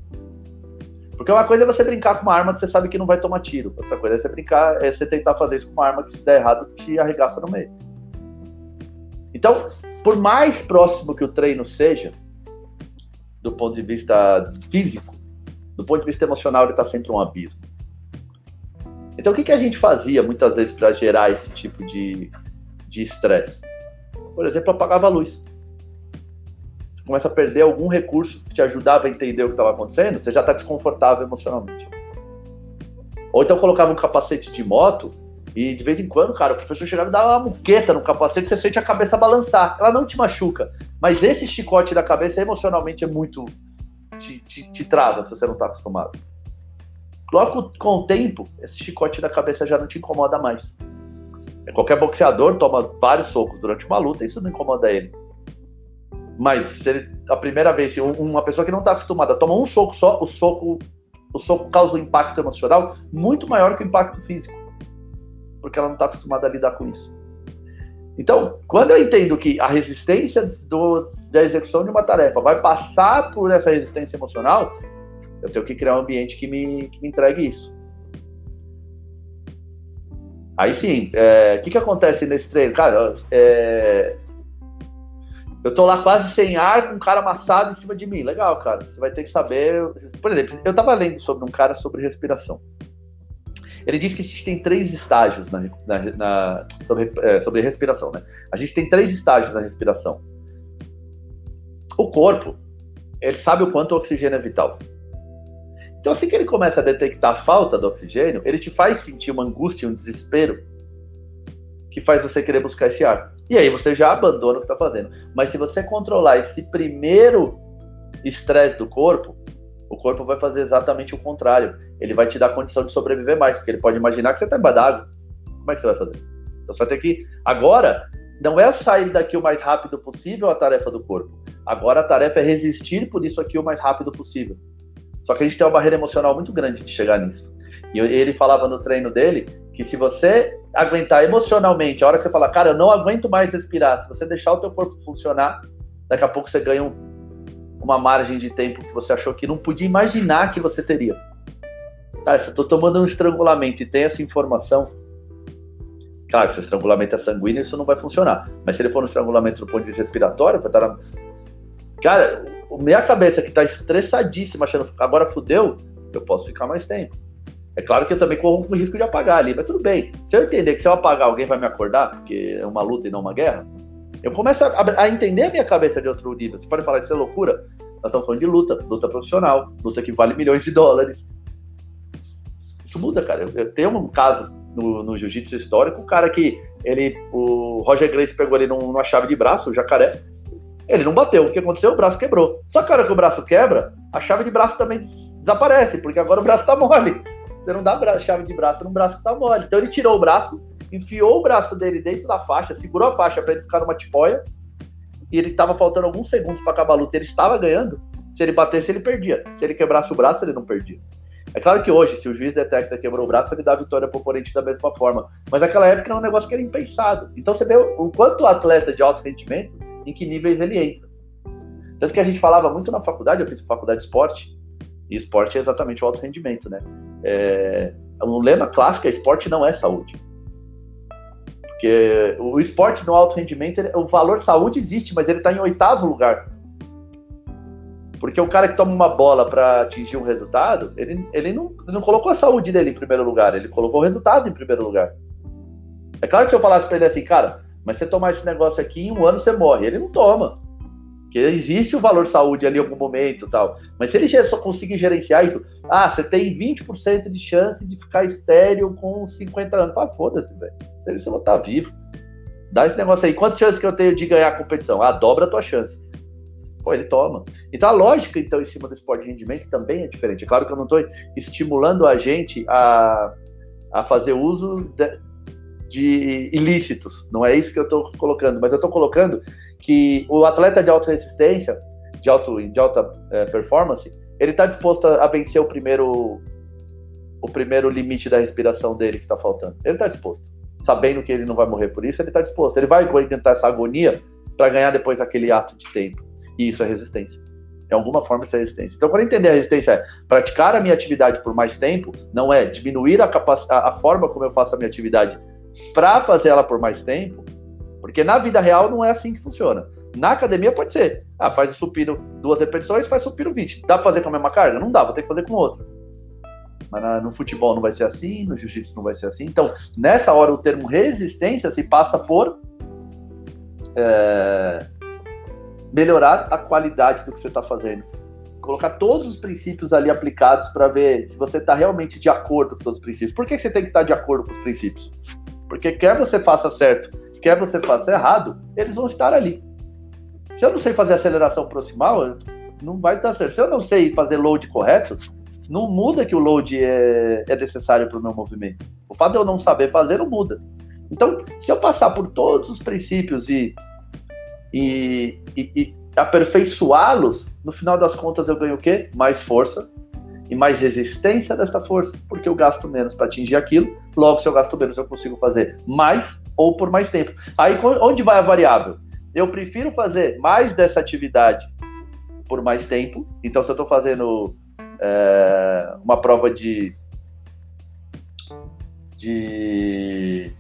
Porque uma coisa é você brincar com uma arma que você sabe que não vai tomar tiro. Outra coisa é você brincar, é você tentar fazer isso com uma arma que se der errado te arregaça no meio. Então, por mais próximo que o treino seja, do ponto de vista físico, do ponto de vista emocional, ele está sempre um abismo. Então, o que, que a gente fazia muitas vezes para gerar esse tipo de estresse? Por exemplo, apagava a luz começa a perder algum recurso que te ajudava a entender o que estava acontecendo, você já está desconfortável emocionalmente. Ou então colocava um capacete de moto e de vez em quando, cara, o professor chegava e dava uma muqueta no capacete, você sente a cabeça balançar. Ela não te machuca, mas esse chicote da cabeça emocionalmente é muito. te, te, te trava se você não está acostumado. Logo com o tempo, esse chicote da cabeça já não te incomoda mais. Qualquer boxeador toma vários socos durante uma luta, isso não incomoda ele. Mas se ele, a primeira vez, se uma pessoa que não está acostumada toma um soco só, o soco, o soco causa um impacto emocional muito maior que o impacto físico. Porque ela não está acostumada a lidar com isso. Então, quando eu entendo que a resistência do, da execução de uma tarefa vai passar por essa resistência emocional, eu tenho que criar um ambiente que me, que me entregue isso. Aí sim, o é, que, que acontece nesse treino? Cara, é, eu tô lá quase sem ar, com um cara amassado em cima de mim. Legal, cara. Você vai ter que saber. Por exemplo, eu tava lendo sobre um cara sobre respiração. Ele diz que a gente tem três estágios na, na, na sobre, é, sobre respiração, né? A gente tem três estágios na respiração. O corpo, ele sabe o quanto o oxigênio é vital. Então, assim que ele começa a detectar a falta do oxigênio, ele te faz sentir uma angústia, um desespero, que faz você querer buscar esse ar. E aí você já abandona o que está fazendo. Mas se você controlar esse primeiro estresse do corpo, o corpo vai fazer exatamente o contrário. Ele vai te dar condição de sobreviver mais, porque ele pode imaginar que você está embaixo d'água. Como é que você vai fazer? Então você vai ter que. Agora, não é sair daqui o mais rápido possível a tarefa do corpo. Agora a tarefa é resistir por isso aqui o mais rápido possível. Só que a gente tem uma barreira emocional muito grande de chegar nisso. E ele falava no treino dele que se você aguentar emocionalmente, a hora que você falar, cara, eu não aguento mais respirar, se você deixar o teu corpo funcionar, daqui a pouco você ganha um, uma margem de tempo que você achou que não podia imaginar que você teria. Tá, se eu tô tomando um estrangulamento e tem essa informação, Claro, se o estrangulamento é sanguíneo, isso não vai funcionar. Mas se ele for um estrangulamento do ponto de vista respiratório, vai estar na... Cara, minha cabeça que tá estressadíssima, achando agora fudeu, eu posso ficar mais tempo. É claro que eu também corro o risco de apagar ali, mas tudo bem. Se eu entender que se eu apagar alguém vai me acordar, porque é uma luta e não uma guerra, eu começo a, a entender a minha cabeça de outro nível. Você pode falar, isso é loucura? Nós estamos falando de luta, luta profissional, luta que vale milhões de dólares. Isso muda, cara. Eu, eu tenho um caso no, no jiu-jitsu histórico, um cara que ele, o Roger Grace pegou ele numa chave de braço, o jacaré, ele não bateu. O que aconteceu? O braço quebrou. Só que a hora que o braço quebra, a chave de braço também desaparece, porque agora o braço tá mole. Você não dá chave de braço num braço que tá mole. Então ele tirou o braço, enfiou o braço dele dentro da faixa, segurou a faixa para ele ficar numa tipóia, e ele tava faltando alguns segundos para acabar a luta, ele estava ganhando. Se ele batesse, ele perdia. Se ele quebrasse o braço, ele não perdia. É claro que hoje, se o juiz detecta que quebrou o braço, ele dá a vitória pro oponente da mesma forma. Mas naquela época era um negócio que era impensado. Então você vê o quanto o atleta de alto rendimento, em que níveis ele entra. Tanto que a gente falava muito na faculdade, eu fiz faculdade de esporte, e esporte é exatamente o alto rendimento, né? É, o lema clássico é esporte não é saúde. Porque o esporte no alto rendimento, o valor saúde existe, mas ele está em oitavo lugar. Porque o cara que toma uma bola para atingir um resultado, ele, ele, não, ele não colocou a saúde dele em primeiro lugar, ele colocou o resultado em primeiro lugar. É claro que se eu falasse para ele assim, cara, mas você tomar esse negócio aqui, em um ano você morre. Ele não toma. Porque existe o valor saúde ali em algum momento tal. Mas se ele só conseguir gerenciar isso, ah, você tem 20% de chance de ficar estéreo com 50 anos. Fala, foda-se, velho. Você vai estar vivo. Dá esse negócio aí. Quantas chances que eu tenho de ganhar a competição? Ah, dobra a tua chance. Pô, ele toma. Então a lógica, então, em cima do esporte de rendimento também é diferente. É claro que eu não estou estimulando a gente a, a fazer uso de, de ilícitos. Não é isso que eu estou colocando. Mas eu estou colocando que o atleta de alta resistência, de, alto, de alta é, performance, ele está disposto a, a, vencer o primeiro o primeiro limite da respiração dele que está faltando. Ele está disposto. Sabendo que ele não vai morrer por isso, ele está disposto. Ele vai aguentar essa agonia para ganhar depois aquele ato de tempo. E isso é resistência. De alguma forma, isso é resistência. Então, quando entender a resistência é praticar a minha atividade por mais tempo, não é diminuir a, capac... a forma como eu faço a minha atividade para fazer ela por mais tempo, porque na vida real não é assim que funciona. Na academia pode ser. Ah, faz o supino duas repetições, faz supino 20. Dá pra fazer com a mesma carga? Não dá, vou ter que fazer com outra. Mas no futebol não vai ser assim, no jiu-jitsu não vai ser assim. Então, nessa hora, o termo resistência se passa por é, melhorar a qualidade do que você está fazendo. Colocar todos os princípios ali aplicados para ver se você está realmente de acordo com todos os princípios. Por que você tem que estar tá de acordo com os princípios? Porque quer você faça certo quer você faça errado, eles vão estar ali. Se eu não sei fazer aceleração proximal, não vai dar certo. Se eu não sei fazer load correto, não muda que o load é, é necessário para o meu movimento. O fato de eu não saber fazer não muda. Então, se eu passar por todos os princípios e, e, e, e aperfeiçoá-los, no final das contas eu ganho o quê? Mais força e mais resistência desta força, porque eu gasto menos para atingir aquilo. Logo, se eu gasto menos, eu consigo fazer mais ou por mais tempo. Aí onde vai a variável? Eu prefiro fazer mais dessa atividade por mais tempo. Então, se eu estou fazendo é, uma prova de, de.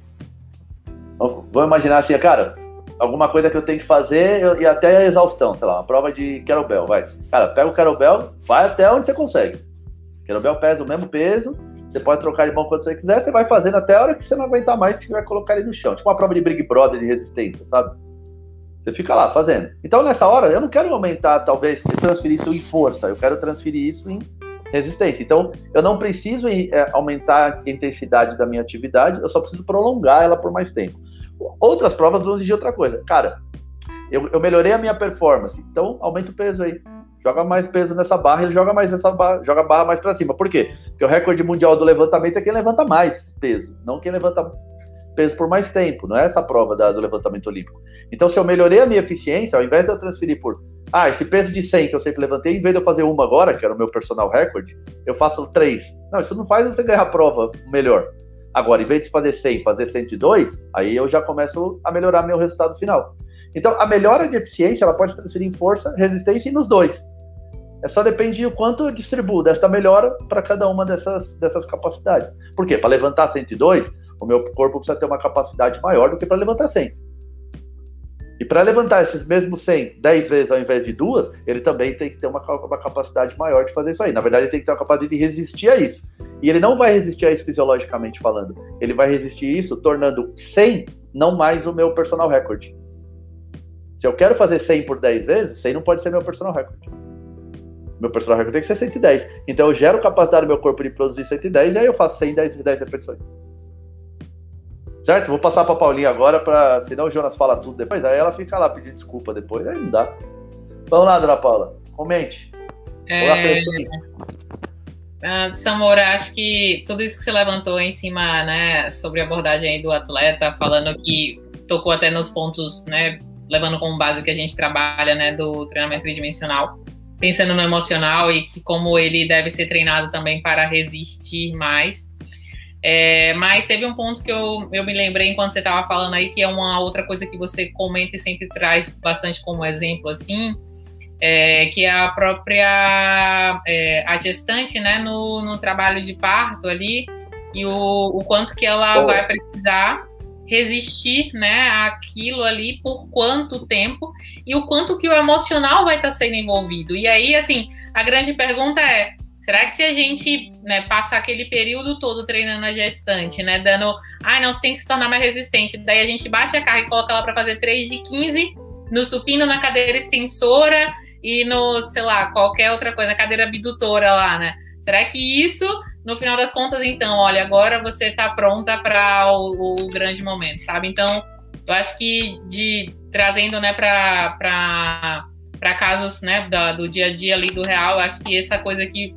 Vamos imaginar assim, cara, alguma coisa que eu tenho que fazer e até a exaustão, sei lá, uma prova de kettlebell, vai. Cara, pega o kettlebell, vai até onde você consegue. Kettlebell pesa o mesmo peso, você pode trocar de mão quando você quiser, você vai fazendo até a hora que você não aguentar mais, que vai colocar ele no chão. Tipo uma prova de Big Brother de resistência, sabe? Você fica lá fazendo. Então, nessa hora, eu não quero aumentar, talvez, transferir isso em força, eu quero transferir isso em resistência. Então, eu não preciso é, aumentar a intensidade da minha atividade, eu só preciso prolongar ela por mais tempo. Outras provas vão exigir outra coisa. Cara, eu, eu melhorei a minha performance, então aumenta o peso aí joga mais peso nessa barra, ele joga mais essa barra, joga a barra mais para cima. Por quê? Porque o recorde mundial do levantamento é quem levanta mais peso, não quem levanta peso por mais tempo, não é essa prova da, do levantamento olímpico. Então, se eu melhorei a minha eficiência, ao invés de eu transferir por, ah, esse peso de 100 que eu sempre levantei, em vez de eu fazer uma agora, que era o meu personal record, eu faço três. Não, isso não faz você ganhar a prova melhor. Agora, em vez de fazer 100, fazer 102, aí eu já começo a melhorar meu resultado final. Então, a melhora de eficiência, ela pode transferir em força, resistência e nos dois. É só depende do quanto eu distribuo desta melhora para cada uma dessas, dessas capacidades. Por quê? Para levantar 102, o meu corpo precisa ter uma capacidade maior do que para levantar 100. E para levantar esses mesmos 100 10 vezes ao invés de duas, ele também tem que ter uma, uma, capacidade maior de fazer isso aí. Na verdade, ele tem que ter uma capacidade de resistir a isso. E ele não vai resistir a isso fisiologicamente falando. Ele vai resistir a isso tornando 100 não mais o meu personal record. Se eu quero fazer 100 por 10 vezes, 100 não pode ser meu personal record. Meu personal record tem que ser 110. Então eu gero capacidade do meu corpo de produzir 110 e aí eu faço 100 10, 10 repetições. Certo? Vou passar para Paulinha agora, para senão o Jonas fala tudo depois, aí ela fica lá pedindo desculpa depois, aí não dá. Vamos lá, dona Paula, comente. É... Ah, Samora, acho que tudo isso que você levantou em cima, né, sobre a abordagem do atleta, falando que tocou até nos pontos, né, levando como base o que a gente trabalha, né, do treinamento tridimensional, pensando no emocional e que como ele deve ser treinado também para resistir mais. É, mas teve um ponto que eu, eu me lembrei enquanto você estava falando aí, que é uma outra coisa que você comenta e sempre traz bastante como exemplo, assim, é, que é a própria é, a gestante, né, no, no trabalho de parto ali, e o, o quanto que ela vai precisar resistir, né, aquilo ali por quanto tempo e o quanto que o emocional vai estar sendo envolvido. E aí, assim, a grande pergunta é, Será que se a gente né, passar aquele período todo treinando a gestante, né, dando, ai, ah, não, você tem que se tornar mais resistente, daí a gente baixa a carga e coloca ela para fazer 3 de 15 no supino, na cadeira extensora e no, sei lá, qualquer outra coisa, na cadeira abdutora lá, né? Será que isso, no final das contas, então, olha, agora você está pronta para o, o, grande momento, sabe? Então, eu acho que de trazendo, né, para para casos, né, da, do dia a dia ali do real, acho que essa coisa que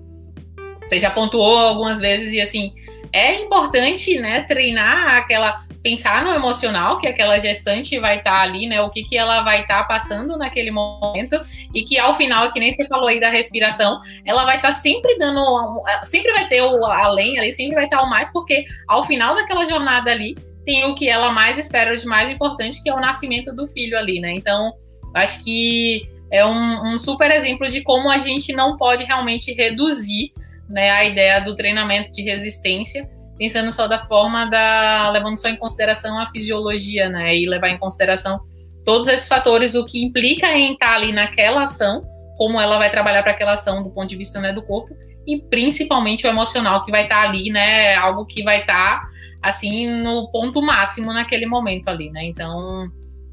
você já pontuou algumas vezes e assim, é importante, né, treinar aquela pensar no emocional que aquela gestante vai estar tá ali, né? O que, que ela vai estar tá passando naquele momento e que ao final, que nem você falou aí da respiração, ela vai estar tá sempre dando, sempre vai ter o além ali, sempre vai estar o mais, porque ao final daquela jornada ali tem o que ela mais espera de mais importante, que é o nascimento do filho ali, né? Então, acho que é um, um super exemplo de como a gente não pode realmente reduzir né, a ideia do treinamento de resistência, pensando só da forma da levando só em consideração a fisiologia, né, e levar em consideração todos esses fatores, o que implica em estar ali naquela ação, como ela vai trabalhar para aquela ação do ponto de vista né, do corpo e principalmente o emocional que vai estar ali, né, algo que vai estar assim no ponto máximo naquele momento ali, né? Então,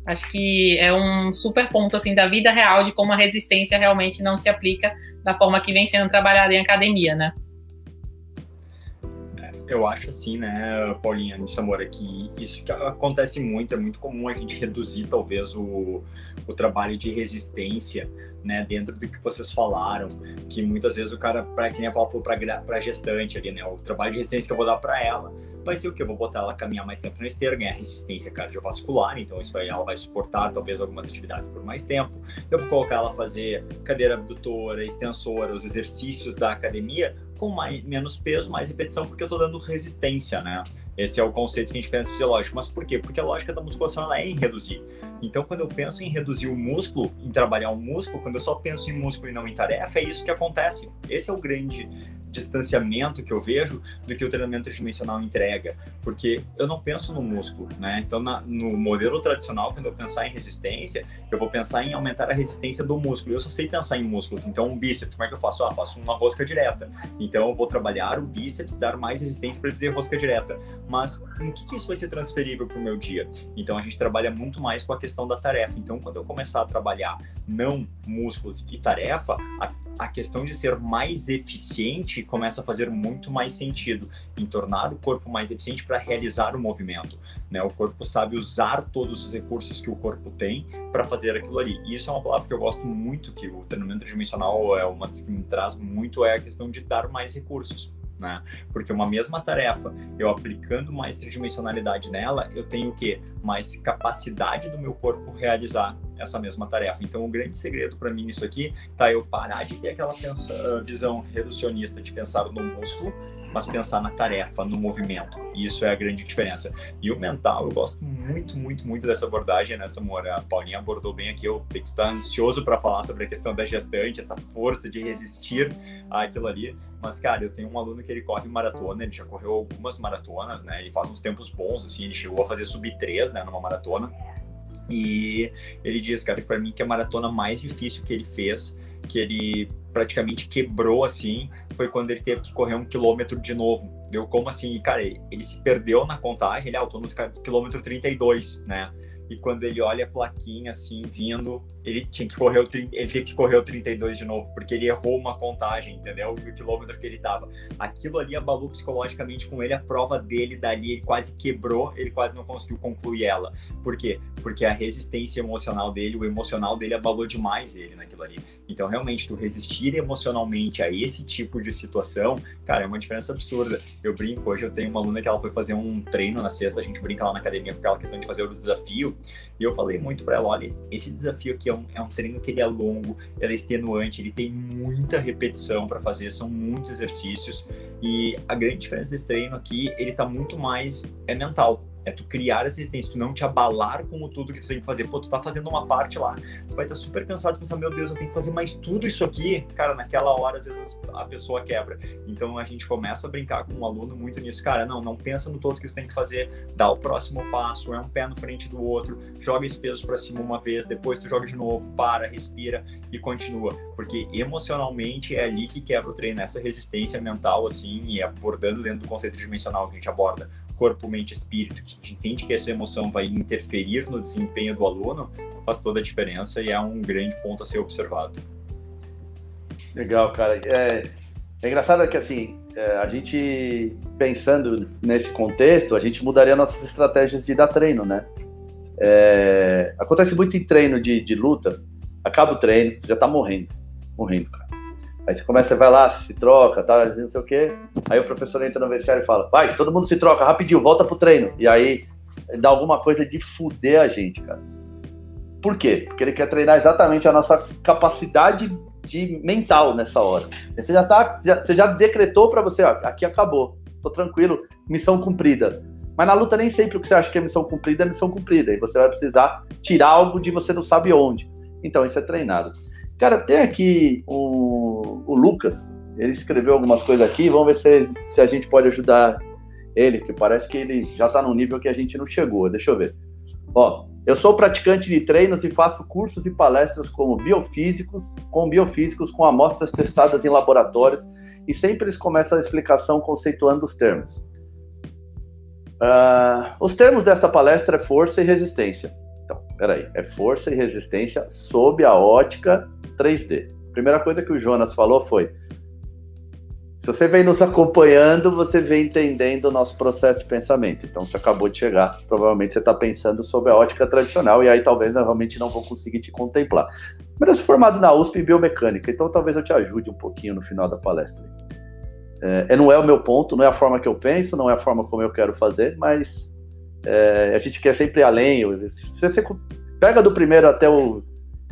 Acho que é um super ponto assim da vida real de como a resistência realmente não se aplica da forma que vem sendo trabalhada em academia, né? Eu acho assim, né, Paulinha de Samora, que isso que acontece muito, é muito comum a gente reduzir talvez o, o trabalho de resistência, né, dentro do que vocês falaram, que muitas vezes o cara, para quem a Paula falou, para gestante ali, né, o trabalho de resistência que eu vou dar para ela, vai ser o que? Eu vou botar ela caminhar mais tempo na esteira, ganhar resistência cardiovascular, então isso aí ela vai suportar talvez algumas atividades por mais tempo. Eu vou colocar ela a fazer cadeira abdutora, extensora, os exercícios da academia com mais, menos peso, mais repetição, porque eu estou dando resistência, né? Esse é o conceito que a gente pensa fisiológico. Mas por quê? Porque a lógica da musculação ela é em reduzir. Então, quando eu penso em reduzir o músculo, em trabalhar o músculo, quando eu só penso em músculo e não em tarefa, é isso que acontece. Esse é o grande distanciamento que eu vejo do que o treinamento tridimensional entrega, porque eu não penso no músculo, né? Então, na, no modelo tradicional, quando eu pensar em resistência, eu vou pensar em aumentar a resistência do músculo. Eu só sei pensar em músculos. Então, um bíceps, como é que eu faço? Ah, faço uma rosca direta. Então, eu vou trabalhar o bíceps, dar mais resistência para dizer rosca direta. Mas, no que, que isso vai ser transferível para o meu dia? Então, a gente trabalha muito mais com a questão da tarefa. Então, quando eu começar a trabalhar não músculos e tarefa, a, a questão de ser mais eficiente começa a fazer muito mais sentido em tornar o corpo mais eficiente para realizar o movimento. Né? O corpo sabe usar todos os recursos que o corpo tem para fazer aquilo ali. E isso é uma palavra que eu gosto muito, que o treinamento tridimensional é uma das que me traz muito, é a questão de dar mais recursos né? Porque uma mesma tarefa, eu aplicando mais tridimensionalidade nela, eu tenho o quê? Mais capacidade do meu corpo realizar essa mesma tarefa. Então, o grande segredo para mim nisso aqui tá eu parar de ter aquela pensa, visão reducionista de pensar no músculo mas pensar na tarefa, no movimento. Isso é a grande diferença. E o mental, eu gosto muito, muito, muito dessa abordagem, nessa Moura. A Paulinha abordou bem aqui. Eu sei que tu tá ansioso para falar sobre a questão da gestante, essa força de resistir àquilo ali. Mas, cara, eu tenho um aluno que ele corre maratona, ele já correu algumas maratonas, né? Ele faz uns tempos bons, assim, ele chegou a fazer sub 3, né, numa maratona. E ele diz, cara, para mim que a maratona mais difícil que ele fez, que ele praticamente quebrou assim, foi quando ele teve que correr um quilômetro de novo. Deu como assim, cara, ele se perdeu na contagem, ele, ah, eu tô no quilômetro 32, né? E quando ele olha a plaquinha assim, vindo, ele tinha que correr o, ele teve que correr o 32 de novo, porque ele errou uma contagem, entendeu? Do quilômetro que ele tava. Aquilo ali abalou psicologicamente com ele, a prova dele dali, ele quase quebrou, ele quase não conseguiu concluir ela. Por quê? Porque a resistência emocional dele, o emocional dele abalou demais ele naquilo ali. Então, realmente, tu resistir emocionalmente a esse tipo de situação, cara, é uma diferença absurda. Eu brinco, hoje eu tenho uma aluna que ela foi fazer um treino na sexta, a gente brinca lá na academia com aquela questão de fazer o desafio, e eu falei muito para ela, olha, esse desafio aqui é um, é um treino que ele é longo, ele é extenuante, ele tem muita repetição para fazer, são muitos exercícios. E a grande diferença desse treino aqui, ele tá muito mais é mental. É tu criar essa resistência, tu não te abalar com tudo que tu tem que fazer. Pô, tu tá fazendo uma parte lá, tu vai estar tá super cansado pensar, meu Deus, eu tenho que fazer mais tudo isso aqui. Cara, naquela hora, às vezes, a pessoa quebra. Então a gente começa a brincar com o aluno muito nisso. Cara, não, não pensa no todo que tu tem que fazer, dá o próximo passo, é um pé no frente do outro, joga esse peso para cima uma vez, depois tu joga de novo, para, respira e continua. Porque emocionalmente é ali que quebra o treino, essa resistência mental, assim, e abordando dentro do conceito dimensional que a gente aborda corpo, mente, espírito, que a gente entende que essa emoção vai interferir no desempenho do aluno, faz toda a diferença e é um grande ponto a ser observado. Legal, cara. É, é engraçado que assim, é, a gente pensando nesse contexto, a gente mudaria nossas estratégias de dar treino, né? É, acontece muito em treino de, de luta, acaba o treino, já tá morrendo, morrendo, cara. Aí você começa, vai lá, se troca, tá, não sei o quê. Aí o professor entra no vestiário e fala: vai, todo mundo se troca rapidinho, volta pro treino. E aí dá alguma coisa de fuder a gente, cara. Por quê? Porque ele quer treinar exatamente a nossa capacidade de mental nessa hora. Você já tá, já, você já decretou para você, ó, aqui acabou, tô tranquilo, missão cumprida. Mas na luta nem sempre o que você acha que é missão cumprida é missão cumprida. E você vai precisar tirar algo de você não sabe onde. Então isso é treinado. Cara, tem aqui o, o Lucas, ele escreveu algumas coisas aqui, vamos ver se, se a gente pode ajudar ele, que parece que ele já está no nível que a gente não chegou. Deixa eu ver. Ó, eu sou praticante de treinos e faço cursos e palestras como biofísicos, com biofísicos com amostras testadas em laboratórios e sempre eles começam a explicação conceituando os termos. Uh, os termos desta palestra é força e resistência. Então, peraí, é força e resistência sob a ótica 3D. A primeira coisa que o Jonas falou foi: se você vem nos acompanhando, você vem entendendo o nosso processo de pensamento. Então, você acabou de chegar, provavelmente você está pensando sobre a ótica tradicional, e aí talvez eu realmente não vou conseguir te contemplar. Mas eu sou formado na USP em biomecânica, então talvez eu te ajude um pouquinho no final da palestra. É, não é o meu ponto, não é a forma que eu penso, não é a forma como eu quero fazer, mas é, a gente quer sempre ir além. Se você pega do primeiro até o,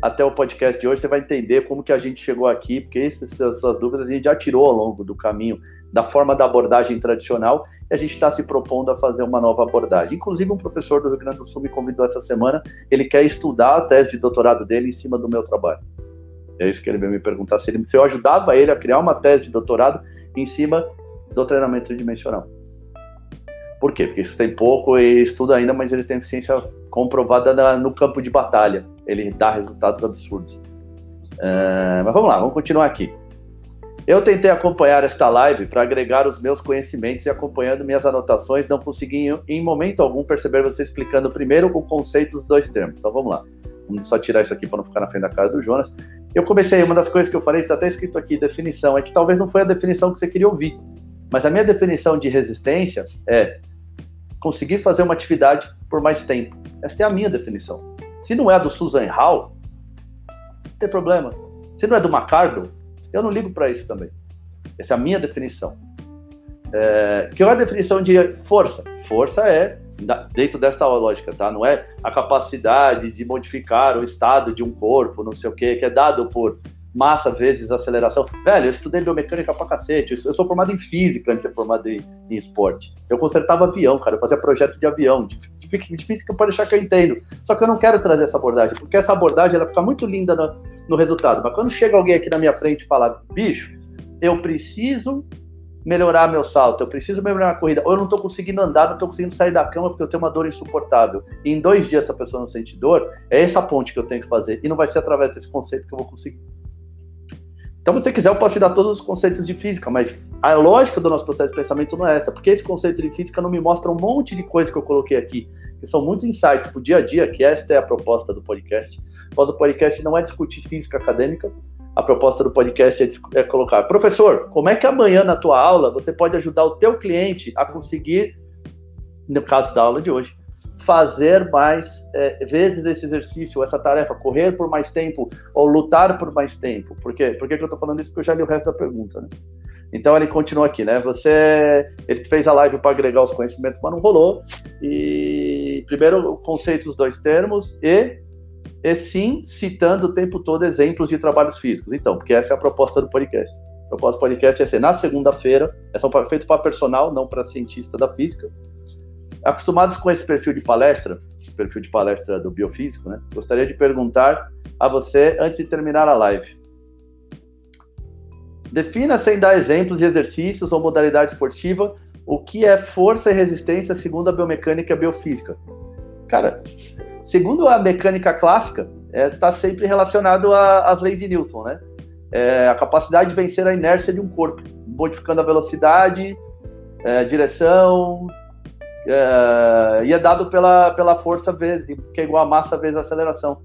até o podcast de hoje, você vai entender como que a gente chegou aqui, porque essas suas dúvidas a gente já tirou ao longo do caminho da forma da abordagem tradicional e a gente está se propondo a fazer uma nova abordagem. Inclusive, um professor do Rio Grande do Sul me convidou essa semana, ele quer estudar a tese de doutorado dele em cima do meu trabalho. É isso que ele veio me perguntar, se, ele, se eu ajudava ele a criar uma tese de doutorado em cima do treinamento tridimensional. Por quê? Porque isso tem pouco e estuda ainda, mas ele tem eficiência comprovada na, no campo de batalha. Ele dá resultados absurdos. Uh, mas vamos lá, vamos continuar aqui. Eu tentei acompanhar esta live para agregar os meus conhecimentos e acompanhando minhas anotações, não consegui em momento algum perceber você explicando primeiro o conceito dos dois termos. Então vamos lá. Vamos só tirar isso aqui para não ficar na frente da cara do Jonas. Eu comecei, uma das coisas que eu falei, está até escrito aqui, definição, é que talvez não foi a definição que você queria ouvir. Mas a minha definição de resistência é conseguir fazer uma atividade por mais tempo. Essa é a minha definição. Se não é do Susan Hall, não tem problema. Se não é do McCardle, eu não ligo para isso também. Essa é a minha definição. É, que é a definição de força? Força é, dentro desta lógica, tá? Não é a capacidade de modificar o estado de um corpo, não sei o quê, que é dado por massa vezes aceleração. Velho, eu estudei biomecânica pra cacete. Eu sou formado em física antes de ser formado em, em esporte. Eu consertava avião, cara. Eu fazia projeto de avião. De, de, física pode deixar que eu entendo. Só que eu não quero trazer essa abordagem, porque essa abordagem ela fica muito linda no, no resultado. Mas quando chega alguém aqui na minha frente e fala, bicho, eu preciso melhorar meu salto, eu preciso melhorar a corrida, ou eu não estou conseguindo andar, não estou conseguindo sair da cama porque eu tenho uma dor insuportável. E em dois dias essa pessoa não sente dor, é essa ponte que eu tenho que fazer. E não vai ser através desse conceito que eu vou conseguir. Então, se você quiser, eu posso te dar todos os conceitos de física, mas a lógica do nosso processo de pensamento não é essa, porque esse conceito de física não me mostra um monte de coisa que eu coloquei aqui, que são muitos insights para o dia a dia, que esta é a proposta do podcast. O do podcast não é discutir física acadêmica, a proposta do podcast é, é, colocar, professor, como é que amanhã na tua aula você pode ajudar o teu cliente a conseguir, no caso da aula de hoje, fazer mais é, vezes esse exercício, essa tarefa, correr por mais tempo ou lutar por mais tempo. Por quê? Por que, que eu estou falando isso? Porque eu já li o resto da pergunta, né? Então ele continua aqui, né? Você, ele fez a live para agregar os conhecimentos, mas não rolou. E primeiro o conceito dos dois termos e e sim citando o tempo todo exemplos de trabalhos físicos. Então, porque essa é a proposta do podcast. A proposta do podcast é ser na segunda-feira, é só feito para personal, não para cientista da física. Acostumados com esse perfil de palestra, perfil de palestra do biofísico, né? Gostaria de perguntar a você antes de terminar a live. Defina sem dar exemplos de exercícios ou modalidade esportiva o que é força e resistência segundo a biomecânica e a biofísica. Cara, Segundo a mecânica clássica, está é, tá sempre relacionado às leis de Newton, né? É, a capacidade de vencer a inércia de um corpo, modificando a velocidade, é, direção, é, e é dado pela, pela força vezes, que é igual a massa vezes a aceleração.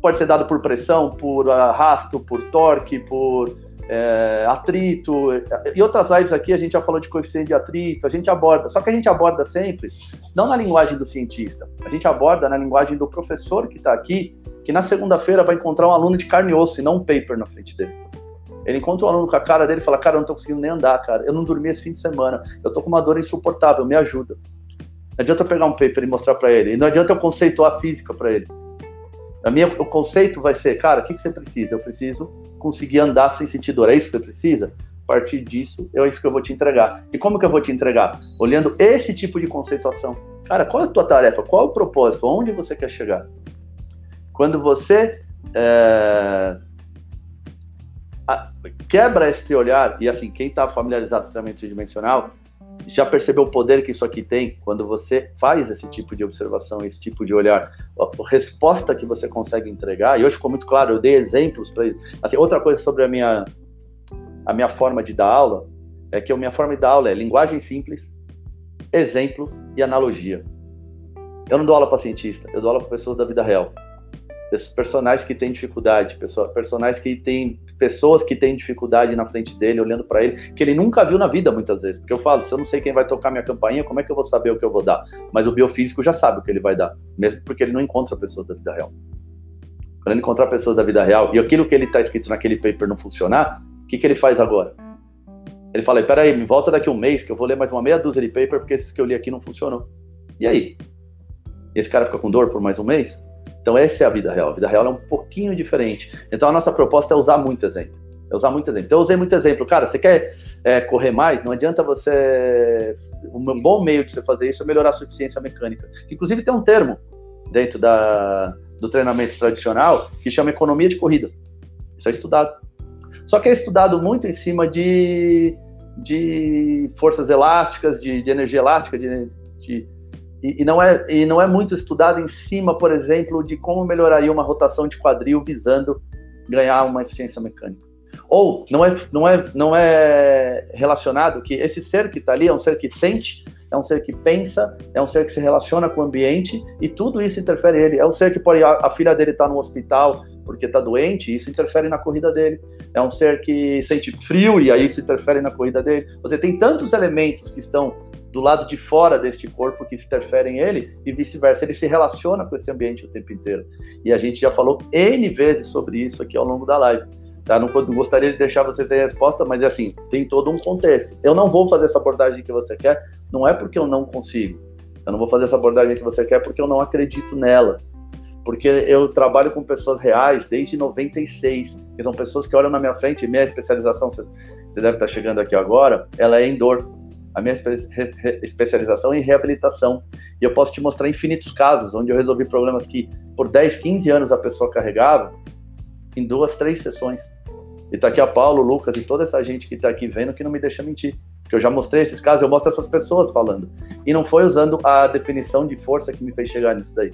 Pode ser dado por pressão, por arrasto, por torque, por é, atrito. E outras lives aqui a gente já falou de coeficiente de atrito, a gente aborda, só que a gente aborda sempre, não na linguagem do cientista, a gente aborda na linguagem do professor que está aqui, que na segunda-feira vai encontrar um aluno de carne e osso e não um paper na frente dele. Ele encontra um aluno com a cara dele e fala: Cara, eu não tô conseguindo nem andar, cara. Eu não dormi esse fim de semana. Eu tô com uma dor insuportável, me ajuda. Não adianta eu pegar um paper e mostrar para ele. E não adianta eu conceituar física para ele. A minha, o conceito vai ser: Cara, o que, que você precisa? Eu preciso conseguir andar sem sentir dor. É isso que você precisa? A partir disso, é isso que eu vou te entregar. E como que eu vou te entregar? Olhando esse tipo de conceituação. Cara, qual é a tua tarefa? Qual é o propósito? Onde você quer chegar? Quando você é, quebra esse olhar, e assim, quem está familiarizado com treinamento tridimensional, já percebeu o poder que isso aqui tem quando você faz esse tipo de observação, esse tipo de olhar, a resposta que você consegue entregar. E hoje ficou muito claro, eu dei exemplos para isso. Assim, outra coisa sobre a minha a minha forma de dar aula é que a minha forma de dar aula é linguagem simples, exemplo e analogia. Eu não dou aula para cientista, eu dou aula para pessoas da vida real personagens que têm dificuldade, personagens que têm pessoas que têm dificuldade na frente dele, olhando para ele, que ele nunca viu na vida muitas vezes. Porque eu falo, se eu não sei quem vai tocar minha campainha, como é que eu vou saber o que eu vou dar? Mas o biofísico já sabe o que ele vai dar, mesmo porque ele não encontra pessoas da vida real. Quando ele encontrar pessoas da vida real e aquilo que ele está escrito naquele paper não funcionar, o que, que ele faz agora? Ele fala, peraí, me volta daqui um mês que eu vou ler mais uma meia dúzia de paper porque esses que eu li aqui não funcionam. E aí? Esse cara fica com dor por mais um mês? Então, essa é a vida real. A vida real é um pouquinho diferente. Então, a nossa proposta é usar muito exemplo. É usar muito exemplo. Então, eu usei muito exemplo. Cara, você quer é, correr mais? Não adianta você. Um bom meio de você fazer isso é melhorar a sua eficiência mecânica. Inclusive, tem um termo dentro da, do treinamento tradicional que chama economia de corrida. Isso é estudado. Só que é estudado muito em cima de, de forças elásticas, de, de energia elástica, de, de e, e, não é, e não é muito estudado em cima, por exemplo, de como melhoraria uma rotação de quadril visando ganhar uma eficiência mecânica. Ou não é, não é, não é relacionado que esse ser que está ali é um ser que sente, é um ser que pensa, é um ser que se relaciona com o ambiente e tudo isso interfere ele. É um ser que pode a, a filha dele está no hospital porque está doente, isso interfere na corrida dele. É um ser que sente frio e aí isso interfere na corrida dele. Você tem tantos elementos que estão do lado de fora deste corpo que interferem ele e vice-versa. Ele se relaciona com esse ambiente o tempo inteiro. E a gente já falou N vezes sobre isso aqui ao longo da live. Tá? Não, não gostaria de deixar vocês sem resposta, mas é assim, tem todo um contexto. Eu não vou fazer essa abordagem que você quer, não é porque eu não consigo. Eu não vou fazer essa abordagem que você quer porque eu não acredito nela. porque eu trabalho com pessoas reais desde 96, que são pessoas que olham na minha frente, minha especialização, você deve estar chegando aqui agora, ela é em dor. A minha especialização é em reabilitação. E eu posso te mostrar infinitos casos onde eu resolvi problemas que por 10, 15 anos a pessoa carregava em duas, três sessões. E tá aqui a Paulo, Lucas e toda essa gente que tá aqui vendo que não me deixa mentir. Porque eu já mostrei esses casos, eu mostro essas pessoas falando. E não foi usando a definição de força que me fez chegar nisso daí.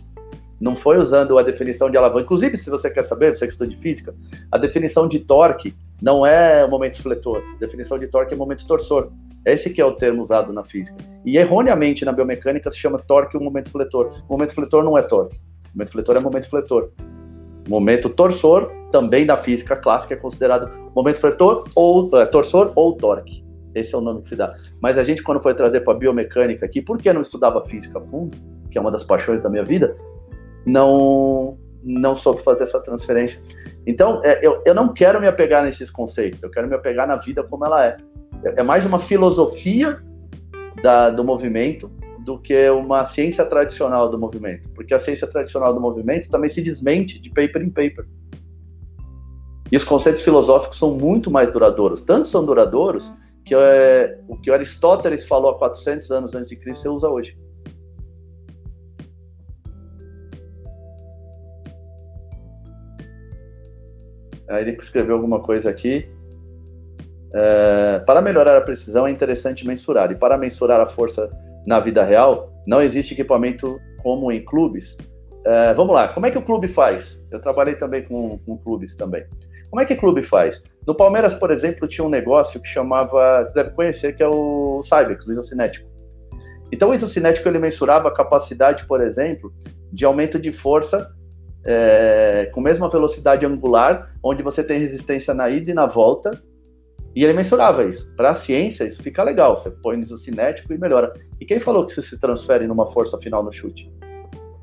Não foi usando a definição de alavanca. Inclusive, se você quer saber, você que estuda de física, a definição de torque não é o momento fletor. A definição de torque é o momento torsor. Esse que é o termo usado na física. E erroneamente na biomecânica se chama torque o momento fletor. O momento fletor não é torque. O momento fletor é momento fletor. O momento torsor, também na física clássica, é considerado momento fletor ou é, torsor ou torque. Esse é o nome que se dá. Mas a gente, quando foi trazer para a biomecânica aqui, por que não estudava física fundo, que é uma das paixões da minha vida, não não soube fazer essa transferência. Então, é, eu, eu não quero me apegar nesses conceitos, eu quero me apegar na vida como ela é. É, é mais uma filosofia da, do movimento do que uma ciência tradicional do movimento, porque a ciência tradicional do movimento também se desmente de paper em paper. E os conceitos filosóficos são muito mais duradouros, tanto são duradouros que é, o que Aristóteles falou há 400 anos antes de Cristo você usa hoje. Aí ele escreveu alguma coisa aqui. É, para melhorar a precisão é interessante mensurar. E para mensurar a força na vida real, não existe equipamento como em clubes. É, vamos lá, como é que o clube faz? Eu trabalhei também com, com clubes também. Como é que o clube faz? No Palmeiras, por exemplo, tinha um negócio que chamava, você deve conhecer, que é o Cybex, o isocinético. Então, o isocinético ele mensurava a capacidade, por exemplo, de aumento de força é, com a mesma velocidade angular, onde você tem resistência na ida e na volta, e ele mensurava isso. Para a ciência, isso fica legal. Você põe no cinético e melhora. E quem falou que isso se transfere numa força final no chute?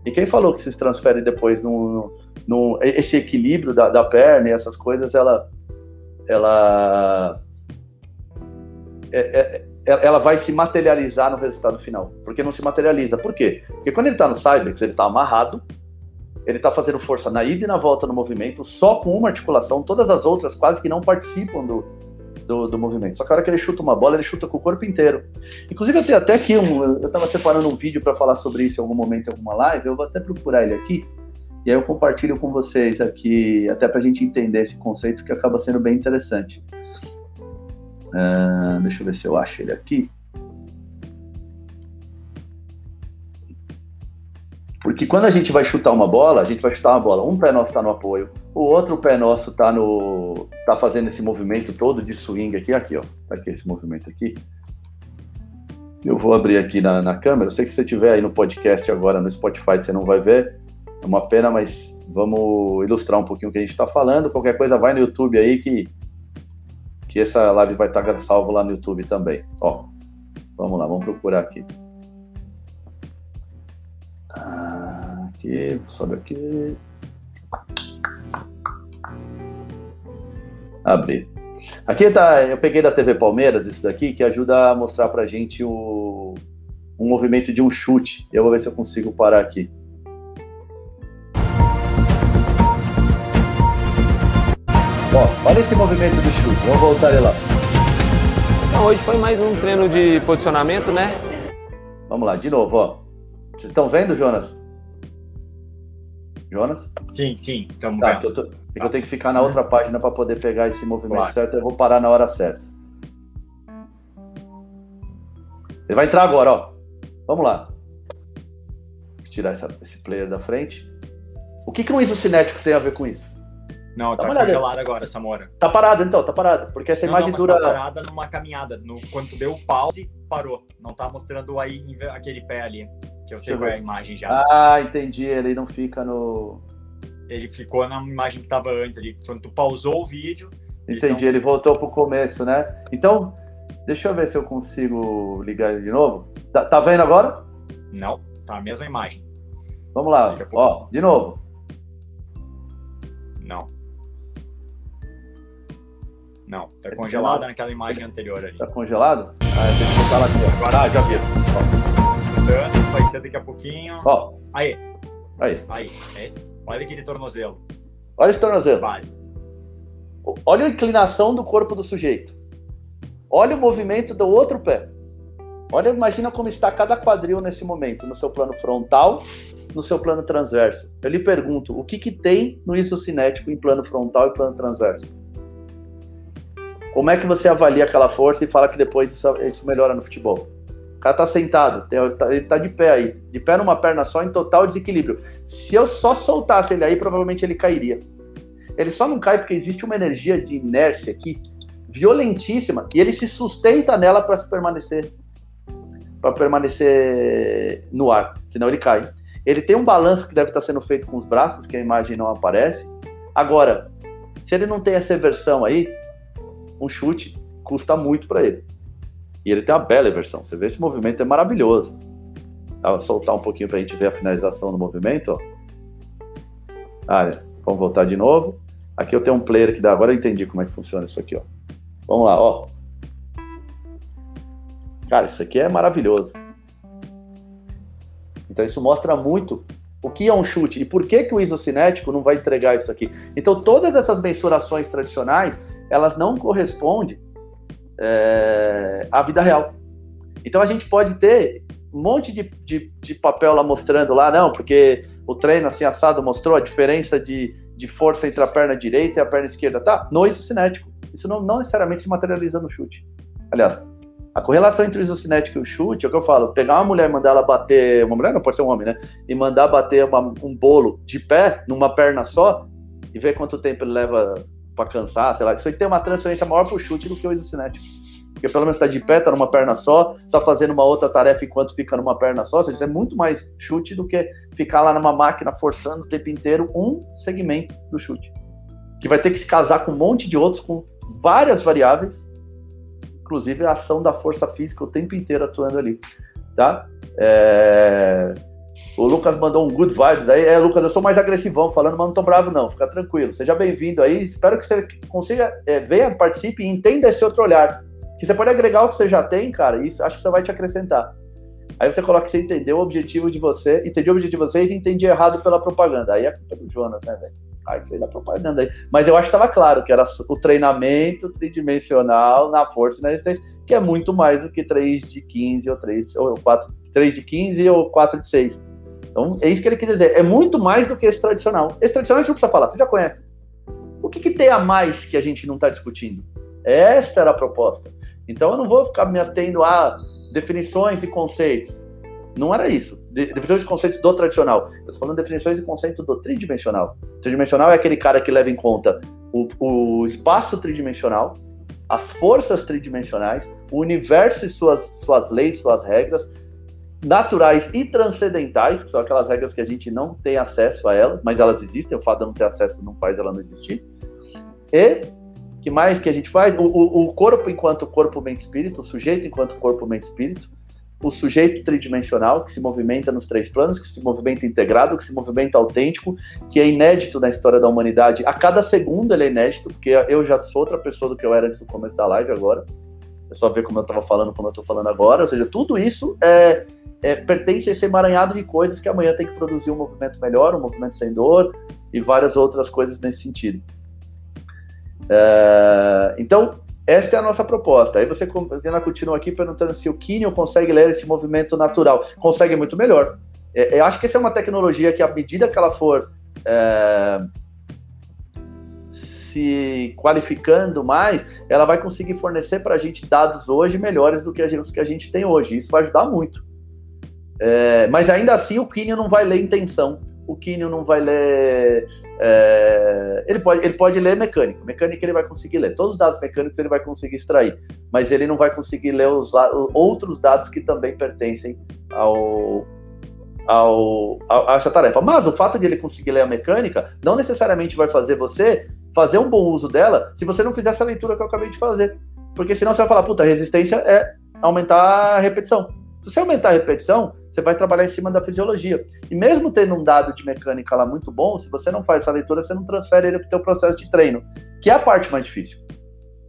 E quem falou que isso se transfere depois no, no, esse equilíbrio da, da, perna e essas coisas, ela, ela, é, é, é ela vai se materializar no resultado final. Porque não se materializa. Por quê? Porque quando ele está no Cybex, ele está amarrado, ele está fazendo força na ida e na volta no movimento, só com uma articulação, todas as outras quase que não participam do, do, do movimento. Só que a hora que ele chuta uma bola, ele chuta com o corpo inteiro. Inclusive, eu tenho até aqui, um, eu estava separando um vídeo para falar sobre isso em algum momento, em alguma live, eu vou até procurar ele aqui, e aí eu compartilho com vocês aqui, até para a gente entender esse conceito que acaba sendo bem interessante. Uh, deixa eu ver se eu acho ele aqui. Porque quando a gente vai chutar uma bola, a gente vai chutar uma bola, um pé nosso está no apoio, o outro pé nosso está no tá fazendo esse movimento todo de swing aqui, aqui, ó. Tá aqui esse movimento aqui. Eu vou abrir aqui na, na câmera. Eu sei que se você estiver aí no podcast agora no Spotify, você não vai ver. É uma pena, mas vamos ilustrar um pouquinho o que a gente está falando. Qualquer coisa, vai no YouTube aí que, que essa live vai estar tá salvo lá no YouTube também. Ó, vamos lá, vamos procurar aqui. Aqui, sobe aqui. Abrir. Aqui tá, eu peguei da TV Palmeiras isso daqui, que ajuda a mostrar pra gente o, um movimento de um chute. Eu vou ver se eu consigo parar aqui. Ó, olha esse movimento do chute, vamos voltar ele lá. Então, hoje foi mais um treino de posicionamento, né? Vamos lá, de novo, ó. Vocês estão vendo, Jonas? Jonas? Sim, sim, estamos tá, vendo. Eu, tô, tá. eu tenho que ficar na outra página para poder pegar esse movimento claro. certo. Eu vou parar na hora certa. Ele vai entrar agora, ó. Vamos lá. Tirar essa, esse player da frente. O que, que um isocinético tem a ver com isso? Não, tá, tá congelado agora, Samora. Tá parado então, tá parado. Porque essa não, imagem não, dura. Tá parada numa caminhada. No, quando deu o pause, parou. Não tá mostrando aí aquele pé ali. Que eu sei qual é a imagem já. Ah, entendi. Ele não fica no. Ele ficou na imagem que tava antes ali. Quando tu pausou o vídeo. Entendi, ele voltou pro começo, né? Então, deixa eu ver se eu consigo ligar ele de novo. Tá, tá vendo agora? Não, tá a mesma imagem. Vamos lá, ó, de novo. Não. Não, tá congelada naquela imagem anterior ali. Tá congelado? Ah, tem que botar lá aqui. Agora, ah, já vi. Ó vai ser daqui a pouquinho. Ó. Aí. Aí. Aí. aí. Olha aquele tornozelo. Olha esse tornozelo. Base. Olha a inclinação do corpo do sujeito. Olha o movimento do outro pé. Olha, imagina como está cada quadril nesse momento, no seu plano frontal, no seu plano transverso. Eu lhe pergunto, o que, que tem no isocinético em plano frontal e plano transverso? Como é que você avalia aquela força e fala que depois isso, isso melhora no futebol? O cara tá sentado, ele tá de pé aí, de pé numa perna só, em total desequilíbrio. Se eu só soltasse ele aí, provavelmente ele cairia. Ele só não cai porque existe uma energia de inércia aqui violentíssima e ele se sustenta nela para permanecer para permanecer no ar, senão ele cai. Ele tem um balanço que deve estar sendo feito com os braços, que a imagem não aparece. Agora, se ele não tem essa versão aí, um chute custa muito para ele. E ele tem uma bela versão. Você vê esse movimento é maravilhoso. Tá, vou soltar um pouquinho para a gente ver a finalização do movimento. Ó. Ah, vamos voltar de novo. Aqui eu tenho um player que dá. Agora eu entendi como é que funciona isso aqui, ó. Vamos lá, ó. Cara, isso aqui é maravilhoso. Então isso mostra muito o que é um chute e por que, que o isocinético não vai entregar isso aqui. Então todas essas mensurações tradicionais, elas não correspondem é, à vida real. Então a gente pode ter um monte de, de, de, papel lá mostrando lá, não, porque o treino assim assado mostrou a diferença de, de força entre a perna direita e a perna esquerda. Tá, no isocinético. Isso não, não necessariamente se materializa no chute. Aliás, a correlação entre o isocinético e o chute é o que eu falo. Pegar uma mulher e mandar ela bater. Uma mulher não pode ser um homem, né? E mandar bater uma, um bolo de pé, numa perna só, e ver quanto tempo ele leva para cansar, sei lá. Isso aí tem uma transferência maior pro chute do que o isocinético. Porque pelo menos está de pé, está numa perna só, está fazendo uma outra tarefa enquanto fica numa perna só. Seja, é muito mais chute do que ficar lá numa máquina forçando o tempo inteiro um segmento do chute. Que vai ter que se casar com um monte de outros, com várias variáveis inclusive a ação da força física o tempo inteiro atuando ali, tá? É... O Lucas mandou um good vibes aí. É, Lucas, eu sou mais agressivão falando, mas não tô bravo não, fica tranquilo. Seja bem-vindo aí, espero que você consiga, é, venha, participe e entenda esse outro olhar. Que você pode agregar o que você já tem, cara, e isso acho que você vai te acrescentar. Aí você coloca que você entendeu o objetivo de você, entendeu o objetivo de vocês e entendi errado pela propaganda. Aí é culpa do Jonas, né, velho? Aí fez a propaganda aí. Mas eu acho que estava claro que era o treinamento tridimensional na força e na resistência, que é muito mais do que 3 de 15 ou 3, ou 4, 3 de 15 ou 4 de 6. Então, é isso que ele quer dizer. É muito mais do que esse tradicional. Esse tradicional a gente não precisa falar, você já conhece. O que, que tem a mais que a gente não está discutindo? Esta era a proposta. Então, eu não vou ficar me atendo a definições e conceitos. Não era isso. definições de conceitos do tradicional. Eu estou falando de definições de conceito do tridimensional. O tridimensional é aquele cara que leva em conta o, o espaço tridimensional, as forças tridimensionais, o universo e suas, suas leis, suas regras, naturais e transcendentais, que são aquelas regras que a gente não tem acesso a elas, mas elas existem, o fato de não ter acesso não faz ela não existir. E que mais que a gente faz? O, o, o corpo enquanto corpo, mente, espírito, o sujeito enquanto corpo, mente, espírito, o sujeito tridimensional, que se movimenta nos três planos, que se movimenta integrado, que se movimenta autêntico, que é inédito na história da humanidade. A cada segundo ele é inédito, porque eu já sou outra pessoa do que eu era antes do começo da live agora. É só ver como eu estava falando, como eu estou falando agora. Ou seja, tudo isso é, é, pertence a esse emaranhado de coisas que amanhã tem que produzir um movimento melhor, um movimento sem dor e várias outras coisas nesse sentido. É, então, esta é a nossa proposta. Aí você continua aqui perguntando se o Kineo consegue ler esse movimento natural. Consegue muito melhor. É, eu acho que essa é uma tecnologia que, à medida que ela for é, se qualificando mais, ela vai conseguir fornecer para a gente dados hoje melhores do que gente, que a gente tem hoje. Isso vai ajudar muito. É, mas ainda assim, o Kineo não vai ler intenção o Quinio não vai ler. É, ele, pode, ele pode ler mecânica. Mecânica ele vai conseguir ler. Todos os dados mecânicos ele vai conseguir extrair. Mas ele não vai conseguir ler os outros dados que também pertencem ao, ao, a, a essa tarefa. Mas o fato de ele conseguir ler a mecânica não necessariamente vai fazer você fazer um bom uso dela se você não fizer essa leitura que eu acabei de fazer. Porque senão você vai falar, puta, resistência é aumentar a repetição. Se você aumentar a repetição, você vai trabalhar em cima da fisiologia. E mesmo tendo um dado de mecânica lá muito bom, se você não faz essa leitura, você não transfere ele para o teu processo de treino, que é a parte mais difícil.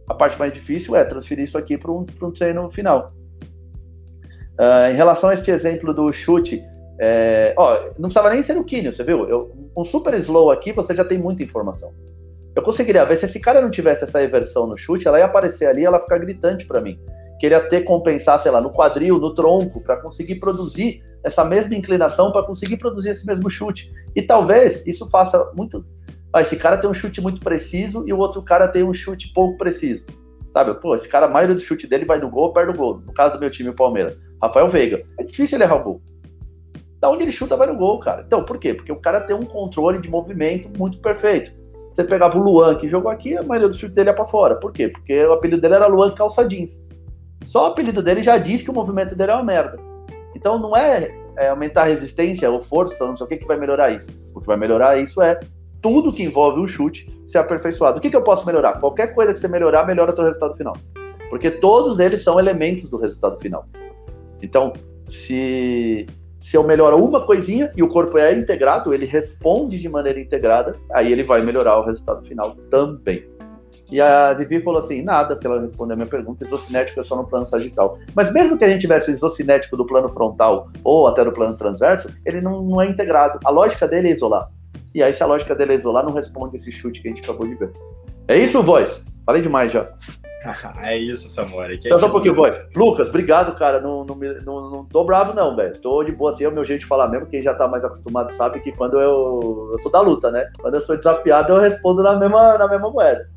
A parte mais difícil é transferir isso aqui para um, um treino final. Uh, em relação a este exemplo do chute, É, ó, não precisava nem ser o Kinho, você viu? Eu, um super slow aqui, você já tem muita informação. Eu conseguiria ver se esse cara não tivesse essa inversão no chute, ela ia aparecer ali, ela ia ficar gritante para mim. Queria ter compensar, sei lá, no quadril, no tronco, para conseguir produzir essa mesma inclinação, para conseguir produzir esse mesmo chute. E talvez isso faça muito. Ah, esse cara tem um chute muito preciso e o outro cara tem um chute pouco preciso. Sabe? Pô, esse cara, a maioria do chute dele vai no gol, perde o gol. No caso do meu time, o Palmeiras. Rafael Veiga. É difícil ele errar o gol. Da onde ele chuta, vai no gol, cara. Então, por quê? Porque o cara tem um controle de movimento muito perfeito. Você pegava o Luan que jogou aqui, a maioria do chute dele é para fora. Por quê? Porque o apelido dele era Luan Calça Jeans. Só o apelido dele já diz que o movimento dele é uma merda. Então não é, é aumentar a resistência ou força, não sei o que, que vai melhorar isso. O que vai melhorar isso é tudo que envolve o chute ser aperfeiçoado. O que, que eu posso melhorar? Qualquer coisa que você melhorar, melhora o teu resultado final. Porque todos eles são elementos do resultado final. Então, se, se eu melhoro uma coisinha e o corpo é integrado, ele responde de maneira integrada, aí ele vai melhorar o resultado final também. E a Vivi falou assim: nada, porque ela respondeu a minha pergunta, isocinético é só no plano sagital. Mas mesmo que a gente tivesse o isocinético do plano frontal ou até do plano transverso, ele não, não é integrado. A lógica dele é isolar. E aí, se a lógica dele é isolar, não responde esse chute que a gente acabou de ver. É isso, voz? Falei demais já. é isso, Samora. Então, só um pouquinho, voz. Lucas, obrigado, cara. Não, não, não, não tô bravo, não, velho. Tô de boa assim, é o meu jeito de falar mesmo. Quem já tá mais acostumado sabe que quando eu. Eu sou da luta, né? Quando eu sou desafiado, eu respondo na mesma, na mesma moeda.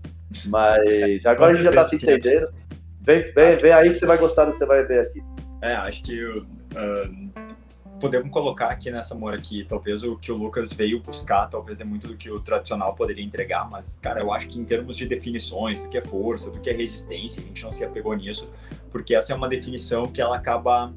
Mas agora a gente já tá se entendendo. Vem, vem, vem aí que você vai gostar do que você vai ver aqui. É, acho que uh, podemos colocar aqui nessa mora aqui, talvez o que o Lucas veio buscar, talvez é muito do que o tradicional poderia entregar, mas, cara, eu acho que em termos de definições, do que é força, do que é resistência, a gente não se apegou nisso, porque essa é uma definição que ela acaba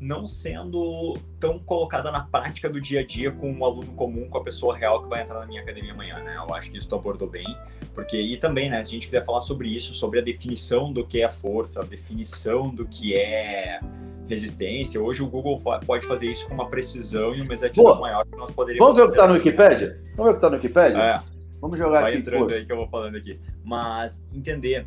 não sendo tão colocada na prática do dia a dia com um aluno comum, com a pessoa real que vai entrar na minha academia amanhã, né? Eu acho que isso tu abordou bem, porque e também, né, se a gente quiser falar sobre isso, sobre a definição do que é força, a definição do que é resistência, hoje o Google pode fazer isso com uma precisão e uma exatidão maior que nós poderíamos Vamos ver o que está no Wikipedia? Vamos ver o que está no Wikipedia? É. Vamos jogar Vai aqui. entrando força. aí que eu vou falando aqui. Mas entender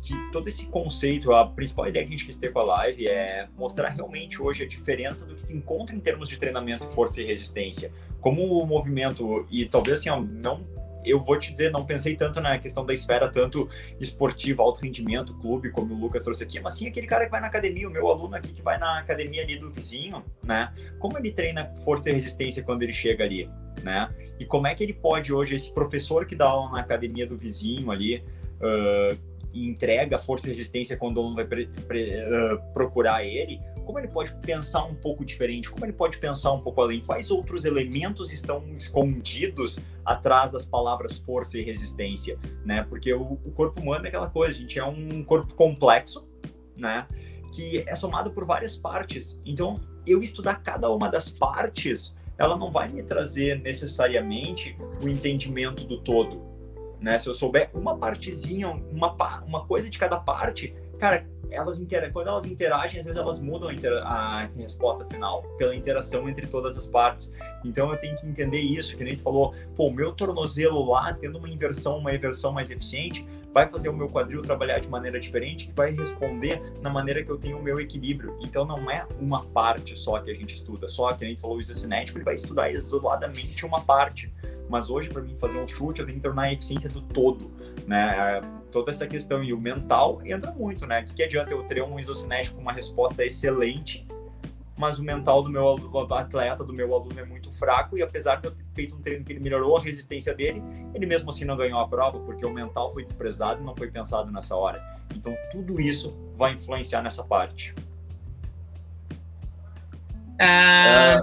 que todo esse conceito, a principal ideia que a gente quis ter com a live é mostrar realmente hoje a diferença do que tu encontra em termos de treinamento, força e resistência. Como o movimento, e talvez assim, não eu vou te dizer, não pensei tanto na questão da esfera tanto esportiva, alto rendimento, clube, como o Lucas trouxe aqui, mas sim aquele cara que vai na academia, o meu aluno aqui que vai na academia ali do vizinho, né? Como ele treina força e resistência quando ele chega ali, né? E como é que ele pode hoje, esse professor que dá aula na academia do vizinho ali, uh, e entrega força e resistência quando o aluno vai pre, pre, uh, procurar ele, como ele pode pensar um pouco diferente, como ele pode pensar um pouco além, quais outros elementos estão escondidos atrás das palavras força e resistência, né? Porque o, o corpo humano é aquela coisa, a gente é um corpo complexo, né? Que é somado por várias partes. Então, eu estudar cada uma das partes, ela não vai me trazer necessariamente o entendimento do todo, né? Se eu souber uma partezinha, uma, uma coisa de cada parte, cara, elas inter... quando elas interagem, às vezes elas mudam a, a, resposta final pela interação entre todas as partes. Então eu tenho que entender isso, que a gente falou, pô, o meu tornozelo lá, tendo uma inversão, uma inversão mais eficiente, vai fazer o meu quadril trabalhar de maneira diferente, que vai responder na maneira que eu tenho o meu equilíbrio. Então não é uma parte só que a gente estuda, só que a gente falou o cinético, ele vai estudar isoladamente uma parte. Mas hoje, para mim fazer um chute, eu tenho que tornar a eficiência do todo, né? Toda essa questão e o mental entra muito, né? O que, que adianta eu ter um isocinético com uma resposta excelente mas o mental do meu atleta, do meu aluno é muito fraco e apesar de eu ter feito um treino que ele melhorou a resistência dele, ele mesmo assim não ganhou a prova porque o mental foi desprezado e não foi pensado nessa hora. Então tudo isso vai influenciar nessa parte. Ah,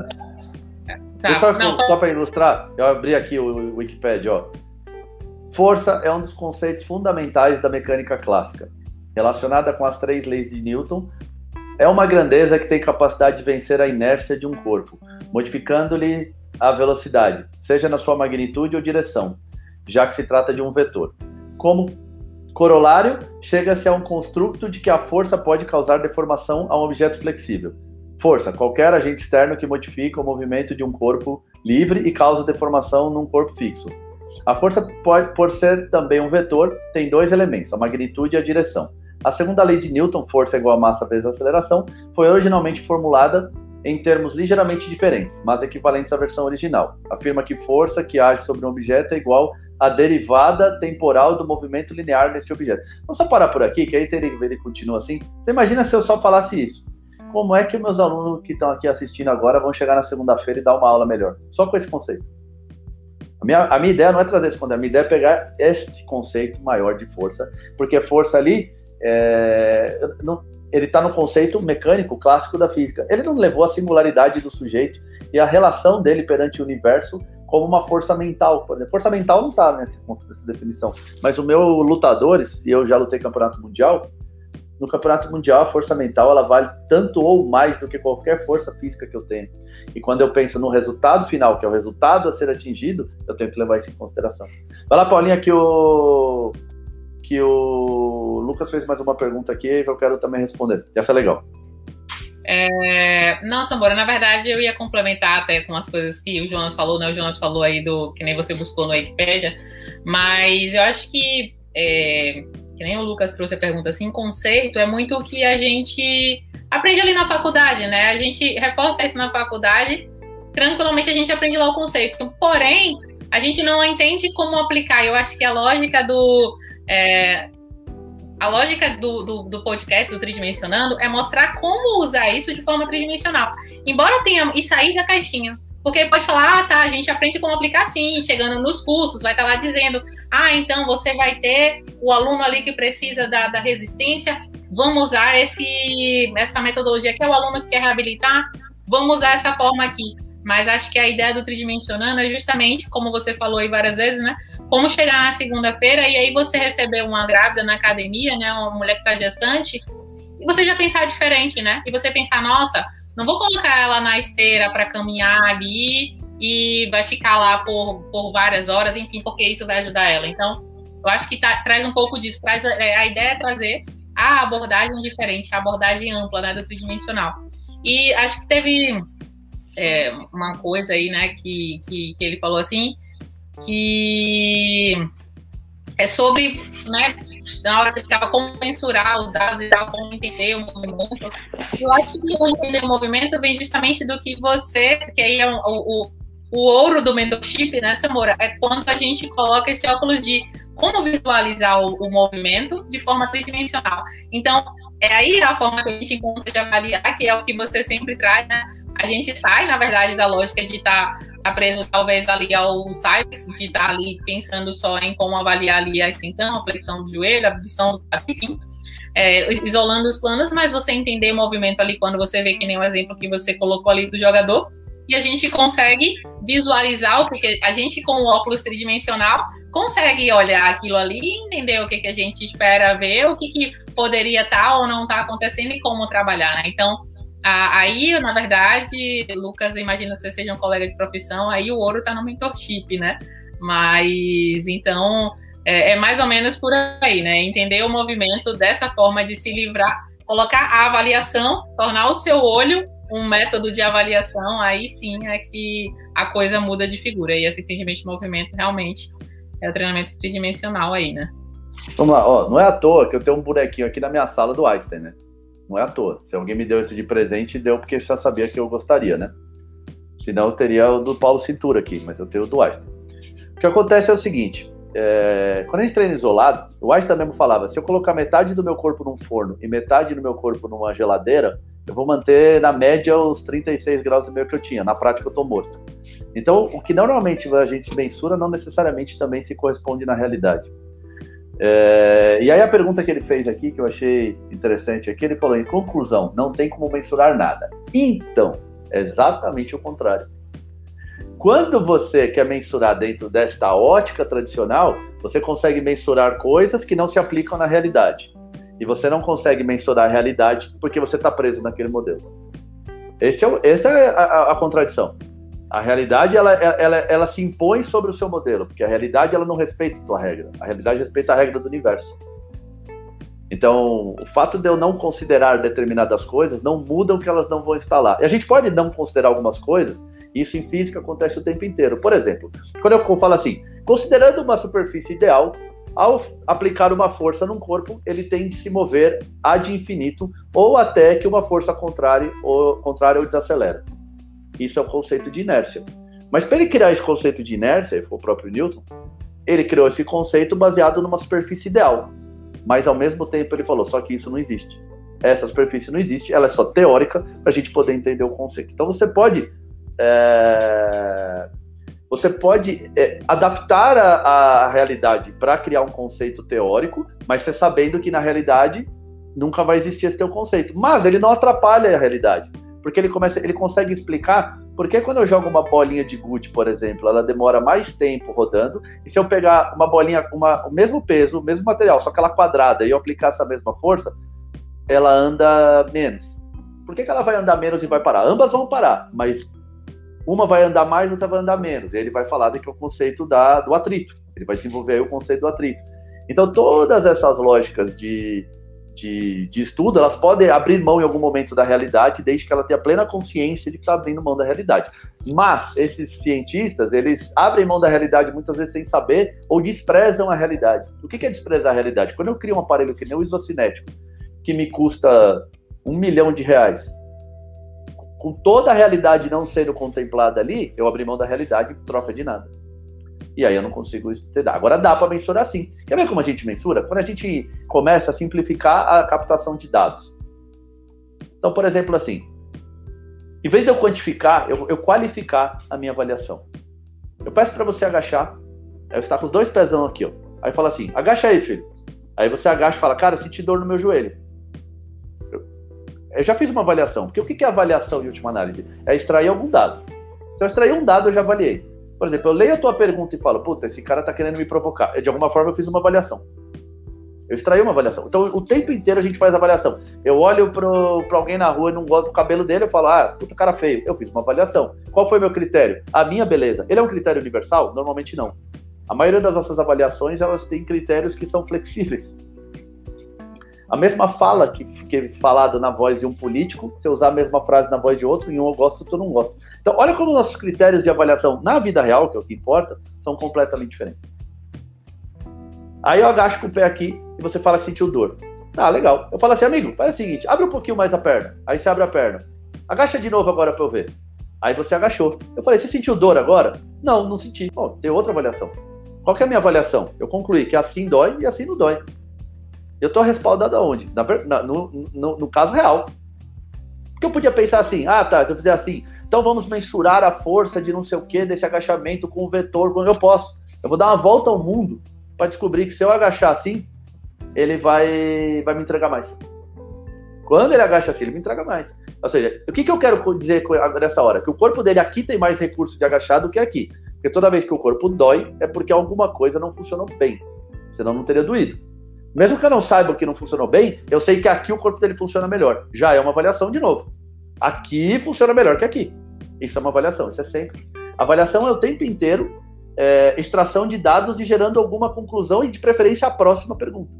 é, tá, só, só para ilustrar, eu abri aqui o, o Wikipedia, ó. Força é um dos conceitos fundamentais da mecânica clássica, relacionada com as três leis de Newton, é uma grandeza que tem capacidade de vencer a inércia de um corpo, modificando-lhe a velocidade, seja na sua magnitude ou direção, já que se trata de um vetor. Como corolário, chega-se a um construto de que a força pode causar deformação a um objeto flexível. Força, qualquer agente externo que modifica o movimento de um corpo livre e causa deformação num corpo fixo. A força, pode, por ser também um vetor, tem dois elementos, a magnitude e a direção. A segunda lei de Newton, força igual a massa vezes aceleração, foi originalmente formulada em termos ligeiramente diferentes, mas equivalentes à versão original. Afirma que força que age sobre um objeto é igual à derivada temporal do movimento linear desse objeto. Vamos só parar por aqui, que aí ele continua assim. Você imagina se eu só falasse isso? Como é que meus alunos que estão aqui assistindo agora vão chegar na segunda-feira e dar uma aula melhor? Só com esse conceito. A minha, a minha ideia não é trazer esse conceito, a minha ideia é pegar este conceito maior de força, porque força ali é, não, ele está no conceito mecânico clássico da física. Ele não levou a singularidade do sujeito e a relação dele perante o universo como uma força mental. Por exemplo, força mental não está nessa, nessa definição. Mas o meu lutadores, e eu já lutei campeonato mundial, no campeonato mundial a força mental ela vale tanto ou mais do que qualquer força física que eu tenho. E quando eu penso no resultado final, que é o resultado a ser atingido, eu tenho que levar isso em consideração. Vai lá, Paulinha, que o que o Lucas fez mais uma pergunta aqui que eu quero também responder. Essa é legal. É, não, Samora, na verdade eu ia complementar até com as coisas que o Jonas falou, né? O Jonas falou aí do que nem você buscou no Wikipedia, mas eu acho que, é, que nem o Lucas trouxe a pergunta assim, conceito é muito o que a gente aprende ali na faculdade, né? A gente reforça isso na faculdade, tranquilamente a gente aprende lá o conceito. Porém, a gente não entende como aplicar. Eu acho que a lógica do é, a lógica do, do, do, podcast, do Tridimensionando, é mostrar como usar isso de forma tridimensional. Embora tenha e sair da caixinha. Porque pode falar, ah, tá, a gente aprende como aplicar assim, chegando nos cursos, vai estar tá lá dizendo, ah, então você vai ter o aluno ali que precisa da, da resistência, vamos usar esse, essa metodologia que é o aluno que quer reabilitar, vamos usar essa forma aqui. Mas acho que a ideia do tridimensionando é justamente, como você falou aí várias vezes, né? Como chegar na segunda-feira e aí você receber uma grávida na academia, né? Uma mulher que está gestante, e você já pensar diferente, né? E você pensar, nossa, não vou colocar ela na esteira para caminhar ali e vai ficar lá por, por várias horas, enfim, porque isso vai ajudar ela. Então, eu acho que tá, traz um pouco disso. Traz, é, a ideia é trazer a abordagem diferente, a abordagem ampla né, do tridimensional. E acho que teve é, uma coisa aí, né, que, que, que ele falou assim, que é sobre, né, na hora que ele estava como mensurar os dados e tal, como entender o movimento. Eu acho que o entender o movimento vem justamente do que você, que aí é o, o, o ouro do mentorship, né, Samora, é quando a gente coloca esse óculos de como visualizar o, o movimento de forma tridimensional. Então, é aí a forma que a gente encontra de avaliar, que é o que você sempre traz, né? A gente sai, na verdade, da lógica de estar tá, preso talvez ali ao site, de estar tá ali pensando só em como avaliar ali a extensão, a flexão do joelho, a abdução, enfim, é, isolando os planos, mas você entender o movimento ali quando você vê que nem o exemplo que você colocou ali do jogador, e a gente consegue visualizar o que a gente com o óculos tridimensional consegue olhar aquilo ali e entender o que, que a gente espera ver, o que, que poderia estar tá ou não estar tá acontecendo e como trabalhar, né? Então, aí, na verdade, Lucas, imagino que você seja um colega de profissão, aí o ouro está no mentorship, né? Mas, então, é, é mais ou menos por aí, né? Entender o movimento dessa forma de se livrar, colocar a avaliação, tornar o seu olho um método de avaliação, aí sim é que a coisa muda de figura. E esse entendimento de movimento realmente é o treinamento tridimensional aí, né? Vamos lá, ó, não é à toa que eu tenho um bonequinho aqui na minha sala do Einstein, né? Não é à toa. Se alguém me deu esse de presente, deu porque já sabia que eu gostaria, né? Senão eu teria o do Paulo Cintura aqui, mas eu tenho o do Einstein. O que acontece é o seguinte: é... quando a gente treina isolado, o Einstein mesmo falava: se eu colocar metade do meu corpo num forno e metade do meu corpo numa geladeira, eu vou manter na média os 36 graus e meio que eu tinha. Na prática, eu tô morto. Então, o que normalmente a gente mensura não necessariamente também se corresponde na realidade. É, e aí a pergunta que ele fez aqui, que eu achei interessante aqui, ele falou, em conclusão, não tem como mensurar nada. Então, é exatamente o contrário. Quando você quer mensurar dentro desta ótica tradicional, você consegue mensurar coisas que não se aplicam na realidade. E você não consegue mensurar a realidade porque você está preso naquele modelo. Este é, esta é a, a, contradição. A realidade ela, ela, ela se impõe sobre o seu modelo, porque a realidade ela não respeita a tua regra. A realidade respeita a regra do universo. Então, o fato de eu não considerar determinadas coisas não muda o que elas não vão instalar. E a gente pode não considerar algumas coisas, isso em física acontece o tempo inteiro. Por exemplo, quando eu falo assim, considerando uma superfície ideal, ao aplicar uma força num corpo, ele tem de se mover ad infinito ou até que uma força contrária ou, contrária o desacelera. Isso é o conceito de inércia. Mas para ele criar esse conceito de inércia, foi o próprio Newton, ele criou esse conceito baseado numa superfície ideal. Mas ao mesmo tempo ele falou, só que isso não existe. Essa superfície não existe, ela é só teórica para a gente poder entender o conceito. Então você pode é, você pode é, adaptar a, a realidade para criar um conceito teórico, mas você sabendo que na realidade nunca vai existir esse teu conceito. Mas ele não atrapalha a realidade, porque ele começa, ele consegue explicar por que quando eu jogo uma bolinha de gude, por exemplo, ela demora mais tempo rodando, e se eu pegar uma bolinha, uma, o mesmo peso, o mesmo material, só que ela quadrada, e eu aplicar essa mesma força, ela anda menos. Por que, que ela vai andar menos e vai parar? Ambas vão parar, mas uma vai andar mais, outra vai andar menos. E ele vai falar daqui o conceito da, do atrito. Ele vai desenvolver aí o conceito do atrito. Então, todas essas lógicas de, de, de, estudo, elas podem abrir mão em algum momento da realidade, desde que ela tenha plena consciência de que está abrindo mão da realidade. Mas esses cientistas, eles abrem mão da realidade muitas vezes sem saber ou desprezam a realidade. O que é desprezar a realidade? Quando eu crio um aparelho que nem o isocinético, que me custa um milhão de reais, com toda a realidade não sendo contemplada ali, eu abri mão da realidade em troca de nada. E aí eu não consigo entender. Agora dá para mensurar sim. Quer ver como a gente mensura? Quando a gente começa a simplificar a captação de dados. Então, por exemplo, assim, em vez de eu quantificar, eu, eu qualificar a minha avaliação. Eu peço para você agachar, aí você está com os dois pezão aqui, ó. Aí fala assim, agacha aí, filho. Aí você agacha e fala, cara, senti dor no meu joelho. Eu já fiz uma avaliação, porque o que é avaliação em última análise? É extrair algum dado. Se eu extrair um dado, eu já avaliei. Por exemplo, eu leio a tua pergunta e falo, puta, esse cara tá querendo me provocar. De alguma forma eu fiz uma avaliação. Eu extraí uma avaliação. Então, o tempo inteiro a gente faz avaliação. Eu olho para alguém na rua e não gosto do cabelo dele, eu falo, ah, puta cara feio. Eu fiz uma avaliação. Qual foi meu critério? A minha beleza. Ele é um critério universal? Normalmente não. A maioria das nossas avaliações, elas têm critérios que são flexíveis. A mesma fala que, que falada na voz de um político, você usar a mesma frase na voz de outro, em um eu gosto, outro não gosto. Então, olha como nossos critérios de avaliação na vida real, que é o que importa, são completamente diferentes. Aí eu agacho com o pé aqui e você fala que sentiu dor. Ah, legal. Eu falo assim, amigo, faz o seguinte, abre um pouquinho mais a perna. Aí você abre a perna. Agacha de novo agora para eu ver. Aí você agachou. Eu falei, você sentiu dor agora? Não, não senti. Bom, tem outra avaliação. Qual que é a minha avaliação? Eu concluí que assim dói e assim não dói. Eu estou respaldado aonde? Na, na, no, no, no, caso real. Porque eu podia pensar assim, ah, tá, se eu fizer assim, então vamos mensurar a força de não sei o que desse agachamento com o vetor, quando eu posso. Eu vou dar uma volta ao mundo para descobrir que se eu agachar assim, ele vai, vai me entregar mais. Quando ele agacha assim, ele me entrega mais. Ou seja, o que, que eu quero dizer nessa hora? Que o corpo dele aqui tem mais recurso de agachar do que aqui. Porque toda vez que o corpo dói, é porque alguma coisa não funcionou bem. Senão não teria doído. Mesmo que eu não saiba que não funcionou bem, eu sei que aqui o corpo dele funciona melhor. Já é uma avaliação de novo. Aqui funciona melhor que aqui. Isso é uma avaliação, isso é sempre. Avaliação é o tempo inteiro é, extração de dados e gerando alguma conclusão e de preferência a próxima pergunta.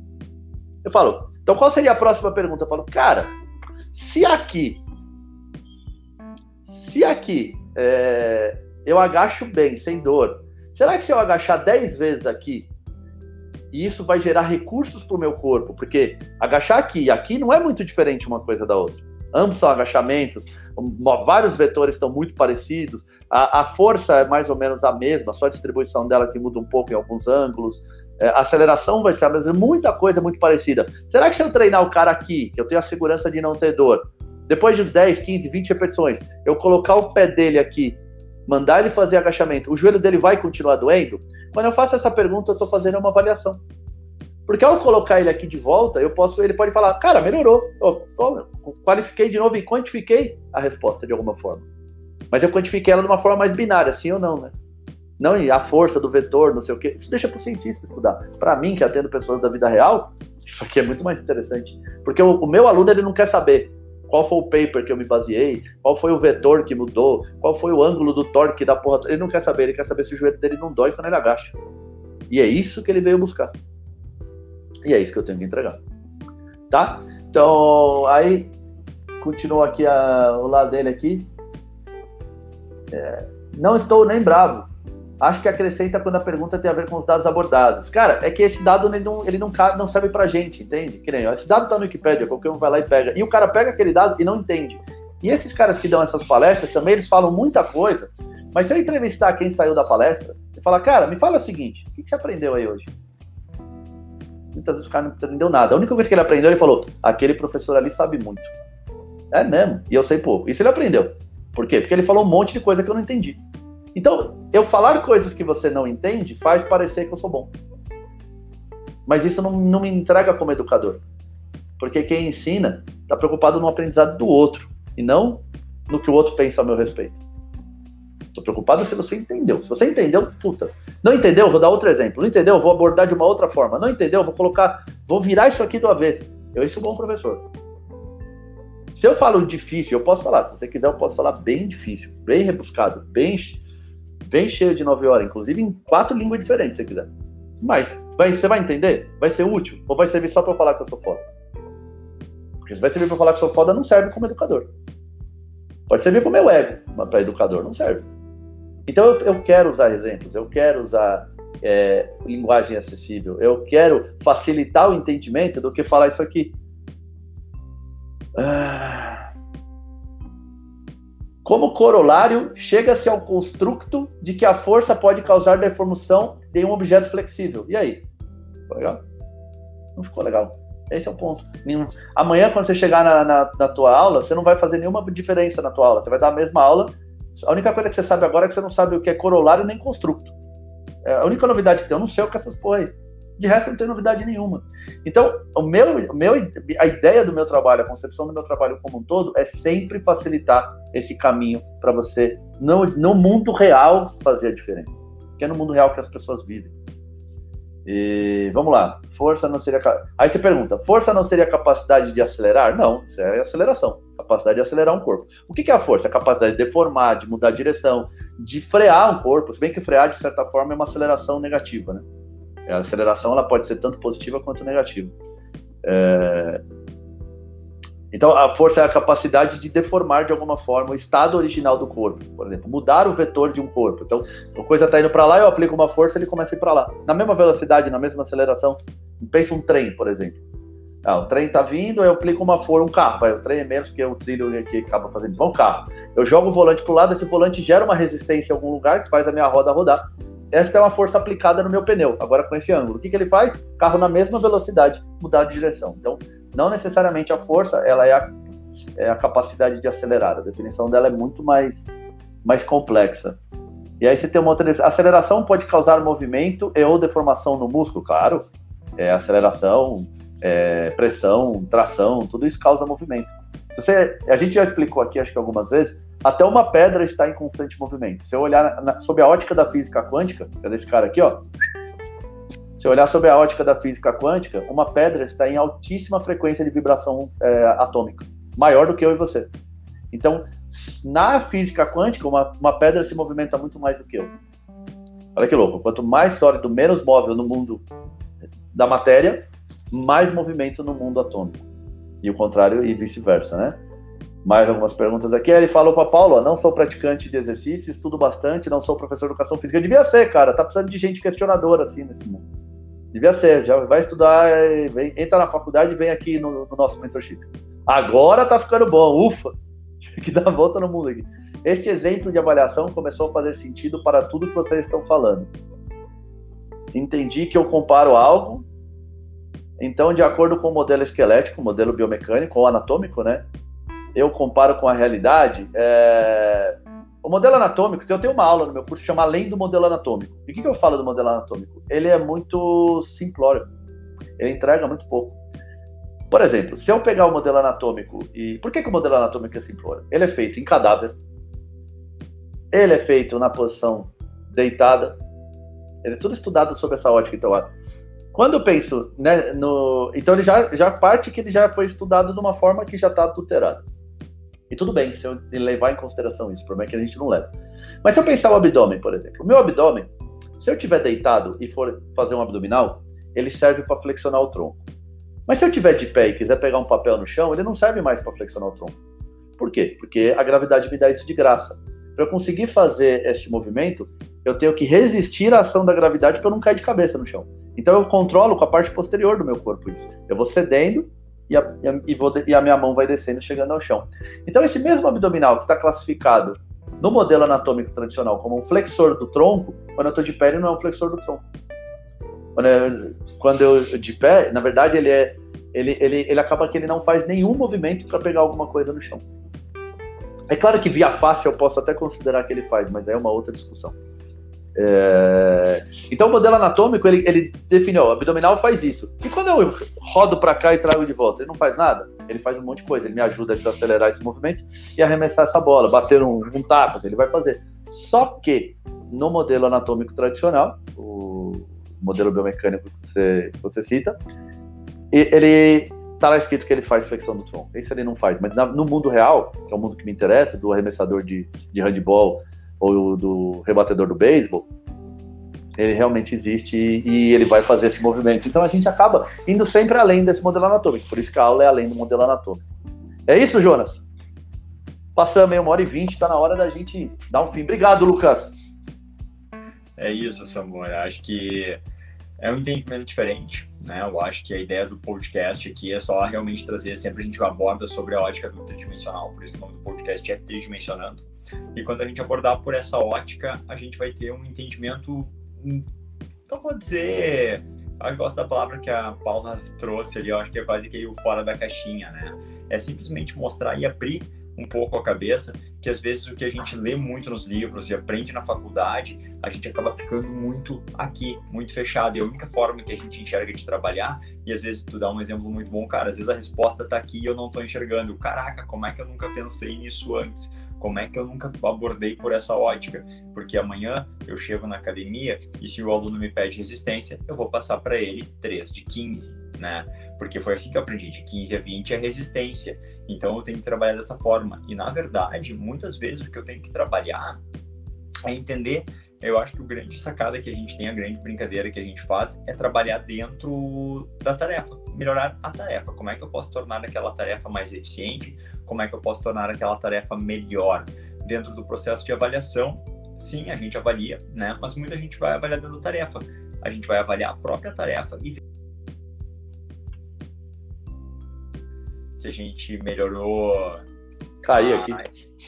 Eu falo, então qual seria a próxima pergunta? Eu falo, cara, se aqui, se aqui é, eu agacho bem, sem dor, será que se eu agachar 10 vezes aqui, e isso vai gerar recursos para o meu corpo, porque agachar aqui e aqui não é muito diferente uma coisa da outra. Ambos são agachamentos, vários vetores estão muito parecidos, a, a força é mais ou menos a mesma, só a distribuição dela que muda um pouco em alguns ângulos, é, a aceleração vai ser a mesma, muita coisa muito parecida. Será que se eu treinar o cara aqui, que eu tenho a segurança de não ter dor, depois de 10, 15, 20 repetições, eu colocar o pé dele aqui, mandar ele fazer agachamento, o joelho dele vai continuar doendo? Quando eu faço essa pergunta, eu estou fazendo uma avaliação. Porque ao colocar ele aqui de volta, eu posso, ele pode falar, cara, melhorou. Eu, eu qualifiquei de novo e quantifiquei a resposta de alguma forma. Mas eu quantifiquei ela de uma forma mais binária, sim ou não, né? Não a força do vetor, não sei o quê. Isso deixa para o cientista estudar. Para mim, que atendo pessoas da vida real, isso aqui é muito mais interessante. Porque o, o meu aluno ele não quer saber qual foi o paper que eu me baseei, qual foi o vetor que mudou, qual foi o ângulo do torque da porra. Ele não quer saber, ele quer saber se o joelho dele não dói quando ele agacha. E é isso que ele veio buscar. E é isso que eu tenho que entregar. Tá? Então, aí, continua aqui a, o lado dele aqui. É, não estou nem bravo. Acho que acrescenta quando a pergunta tem a ver com os dados abordados. Cara, é que esse dado ele não, ele não, não serve pra gente, entende? Que nem, ó, esse dado tá no Wikipedia, qualquer um vai lá e pega. E o cara pega aquele dado e não entende. E esses caras que dão essas palestras também, eles falam muita coisa, mas se eu entrevistar quem saiu da palestra e falar, cara, me fala o seguinte, o que você aprendeu aí hoje? Muitas vezes o cara não aprendeu nada. A única coisa que ele aprendeu, ele falou, aquele professor ali sabe muito. É mesmo, e eu sei pouco. Isso ele aprendeu. Por quê? Porque ele falou um monte de coisa que eu não entendi. Então, eu falar coisas que você não entende faz parecer que eu sou bom. Mas isso não, não me entrega como educador. Porque quem ensina está preocupado no aprendizado do outro e não no que o outro pensa a meu respeito. Estou preocupado se você entendeu. Se você entendeu, puta. Não entendeu, vou dar outro exemplo. Não entendeu, vou abordar de uma outra forma. Não entendeu, vou colocar, vou virar isso aqui do avesso. Eu sou um bom professor. Se eu falo difícil, eu posso falar. Se você quiser, eu posso falar bem difícil, bem rebuscado, bem, bem cheio de nove horas, inclusive em quatro línguas diferentes, se quiser. Mas vai, você vai entender? Vai ser útil? Ou vai servir só para eu falar que eu sou foda? Porque se vai servir para falar que eu sou foda, não serve como educador. Pode servir para o meu ego, mas para educador não serve. Então eu, eu, quero usar exemplos, eu quero usar é, linguagem acessível, eu quero facilitar o entendimento do que falar isso aqui. Ah. Como corolário, chega-se ao construto de que a força pode causar deformação de um objeto flexível. E aí? Ficou legal? Não ficou legal. Esse é o ponto. Amanhã, quando você chegar na, na, na, tua aula, você não vai fazer nenhuma diferença na tua aula. Você vai dar a mesma aula. A única coisa que você sabe agora é que você não sabe o que é corolário nem construto. É a única novidade que tem, eu não sei o que é essas porra aí. De resto, não tem novidade nenhuma. Então, o meu, meu, a ideia do meu trabalho, a concepção do meu trabalho como um todo, é sempre facilitar esse caminho para você, no, no mundo real, fazer a diferença. Que é no mundo real que as pessoas vivem. E vamos lá, força não seria. Aí você pergunta, força não seria capacidade de acelerar? Não, isso é aceleração, capacidade de acelerar um corpo. O que é a força? A capacidade de deformar, de mudar a direção, de frear um corpo. Se bem que frear, de certa forma, é uma aceleração negativa, né? A aceleração ela pode ser tanto positiva quanto negativa. É... Então, a força é a capacidade de deformar de alguma forma o estado original do corpo. Por exemplo, mudar o vetor de um corpo. Então, a coisa está indo para lá, eu aplico uma força, ele começa a ir para lá. Na mesma velocidade, na mesma aceleração. Pensa um trem, por exemplo. Ah, o trem está vindo, eu aplico uma força, um carro. o trem é menos porque o trilho aqui acaba fazendo. Um carro. Eu jogo o volante para o lado, esse volante gera uma resistência em algum lugar que faz a minha roda rodar. Esta é uma força aplicada no meu pneu, agora com esse ângulo. O que, que ele faz? Carro na mesma velocidade, mudar de direção. Então, não necessariamente a força, ela é a, é a capacidade de acelerar. A definição dela é muito mais, mais complexa. E aí você tem uma outra. Aceleração pode causar movimento e ou deformação no músculo, claro. É, aceleração, é, pressão, tração, tudo isso causa movimento. Você, a gente já explicou aqui, acho que algumas vezes, até uma pedra está em constante movimento. Se eu olhar na, sob a ótica da física quântica, é desse cara aqui, ó. Se eu olhar sob a ótica da física quântica, uma pedra está em altíssima frequência de vibração é, atômica, maior do que eu e você. Então, na física quântica, uma, uma pedra se movimenta muito mais do que eu. Olha que louco. Quanto mais sólido, menos móvel no mundo da matéria, mais movimento no mundo atômico. E o contrário e vice-versa, né? Mais algumas perguntas aqui. Ele falou para Paulo: não sou praticante de exercício, estudo bastante, não sou professor de educação física. Devia ser, cara. Tá precisando de gente questionadora assim nesse mundo. Devia ser. Já vai estudar, vem, entra na faculdade e vem aqui no, no, nosso mentorship. Agora tá ficando bom. Ufa! Tive que dar a volta no mundo aqui. Este exemplo de avaliação começou a fazer sentido para tudo que vocês estão falando. Entendi que eu comparo algo. Então, de acordo com o modelo esquelético, modelo biomecânico ou anatômico, né? Eu comparo com a realidade, é... o modelo anatômico, eu tenho uma aula no meu curso que chama Além do Modelo Anatômico. E o que, eu falo do modelo anatômico? Ele é muito simplório, ele entrega muito pouco. Por exemplo, se eu pegar o modelo anatômico e. Por que, que o modelo anatômico é simplório? Ele é feito em cadáver, ele é feito na posição deitada, ele é tudo estudado sobre essa ótica, então. Quando eu penso né, no. Então ele já, já parte que ele já foi estudado de uma forma que já está adulterada. E tudo bem se eu levar em consideração isso, o problema é que a gente não leva. Mas se eu pensar o abdômen, por exemplo, o meu abdômen, se eu tiver deitado e for fazer um abdominal, ele serve para flexionar o tronco. Mas se eu tiver de pé e quiser pegar um papel no chão, ele não serve mais para flexionar o tronco. Por quê? Porque a gravidade me dá isso de graça. Para eu conseguir fazer este movimento, eu tenho que resistir à ação da gravidade para eu não cair de cabeça no chão. Então eu controlo com a parte posterior do meu corpo isso. Eu vou cedendo e a, e a, e a minha mão vai descendo, chegando ao chão. Então esse mesmo abdominal que está classificado no modelo anatômico tradicional como um flexor do tronco, quando eu estou de pé ele não é um flexor do tronco. Quando eu, quando eu de pé, na verdade ele é ele, ele, ele acaba que ele não faz nenhum movimento para pegar alguma coisa no chão. É claro que via face eu posso até considerar que ele faz, mas é uma outra discussão. É... Então o modelo anatômico ele, ele definiu, o abdominal faz isso. E quando eu rodo para cá e trago de volta, ele não faz nada? Ele faz um monte de coisa, ele me ajuda a desacelerar esse movimento e arremessar essa bola, bater um, um tapa, ele vai fazer. Só que no modelo anatômico tradicional, o modelo biomecânico que você, que você cita, ele tá lá escrito que ele faz flexão do tronco. Isso ele não faz, mas no mundo real, que é o mundo que me interessa, do arremessador de, de handball ou do rebatedor do beisebol, ele realmente existe e, ele vai fazer esse movimento. Então a gente acaba indo sempre além desse modelo anatômico, por isso que a aula é além do modelo anatômico. É isso, Jonas? Passamos aí uma hora e vinte, está na hora da gente dar um fim. Obrigado, Lucas. É isso, Samuel. Acho que é um entendimento diferente, né? Eu acho que a ideia do podcast aqui é só realmente trazer, sempre a gente aborda sobre a ótica do tridimensional, por isso o nome do podcast é Tridimensionando. E quando a gente abordar por essa ótica, a gente vai ter um entendimento, não vou dizer, eu gosto da palavra que a Paula trouxe ali, eu acho que é quase que o fora da caixinha, né? É simplesmente mostrar e abrir um pouco a cabeça, que às vezes o que a gente lê muito nos livros e aprende na faculdade, a gente acaba ficando muito aqui, muito fechado. E a única forma que a gente enxerga de trabalhar, e às vezes tu dá um exemplo muito bom, cara, às vezes a resposta tá aqui e eu não tô enxergando. Caraca, como é que eu nunca pensei nisso antes? Como é que eu nunca abordei por essa ótica? Porque amanhã eu chego na academia e se o aluno me pede resistência, eu vou passar para ele 3 de 15, né? Porque foi assim que eu aprendi, de 15 a 20 é resistência. Então eu tenho que trabalhar dessa forma. E na verdade, muitas vezes o que eu tenho que trabalhar é entender eu acho que o grande sacada que a gente tem, a grande brincadeira que a gente faz é trabalhar dentro da tarefa, melhorar a tarefa. Como é que eu posso tornar aquela tarefa mais eficiente? Como é que eu posso tornar aquela tarefa melhor? Dentro do processo de avaliação, sim, a gente avalia, né? Mas muita gente vai avaliar dentro da tarefa. A gente vai avaliar a própria tarefa e se a gente melhorou. Caí aqui.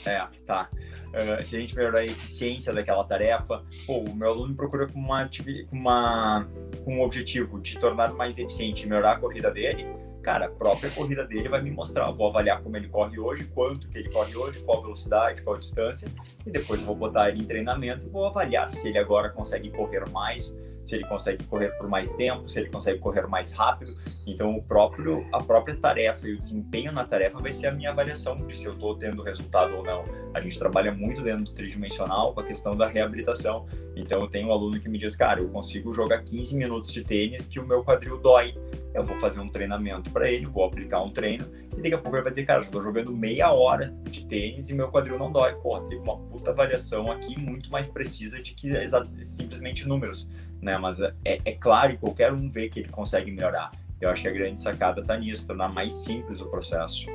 É, tá. Uh, se a gente melhorar a eficiência daquela tarefa, pô, o meu aluno procura com, uma, com, uma, com um objetivo de tornar mais eficiente, melhorar a corrida dele, cara, a própria corrida dele vai me mostrar. Eu vou avaliar como ele corre hoje, quanto que ele corre hoje, qual velocidade, qual distância, e depois eu vou botar ele em treinamento e vou avaliar se ele agora consegue correr mais, se ele consegue correr por mais tempo, se ele consegue correr mais rápido. Então, o próprio, a própria tarefa e o desempenho na tarefa vai ser a minha avaliação de se eu estou tendo resultado ou não. A gente trabalha muito dentro do tridimensional com a questão da reabilitação. Então, eu tenho um aluno que me diz, cara, eu consigo jogar 15 minutos de tênis que o meu quadril dói. Eu vou fazer um treinamento para ele, vou aplicar um treino, e daqui a pouco ele vai dizer, cara, eu estou jogando meia hora de tênis e meu quadril não dói. Pô, teve uma puta avaliação aqui muito mais precisa de que simplesmente números né? Mas é, é claro que qualquer um vê que ele consegue melhorar. Eu acho que a grande sacada está nisso, tornar mais simples o processo.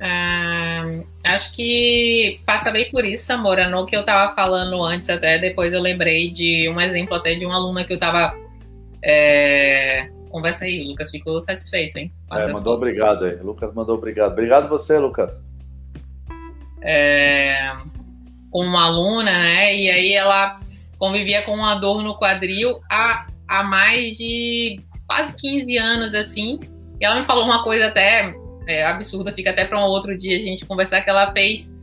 Ah, acho que passa bem por isso, Samora, no que eu estava falando antes, até depois eu lembrei de um exemplo até de uma aluna que eu estava. É... Conversa aí, o Lucas ficou satisfeito, hein? É, mandou obrigado aí. Lucas mandou obrigado. Obrigado você, Lucas. É com uma aluna, né? E aí ela convivia com uma dor no quadril há, há mais de quase 15 anos, assim. E ela me falou uma coisa até é, absurda, fica até para um outro dia a gente conversar, que ela fez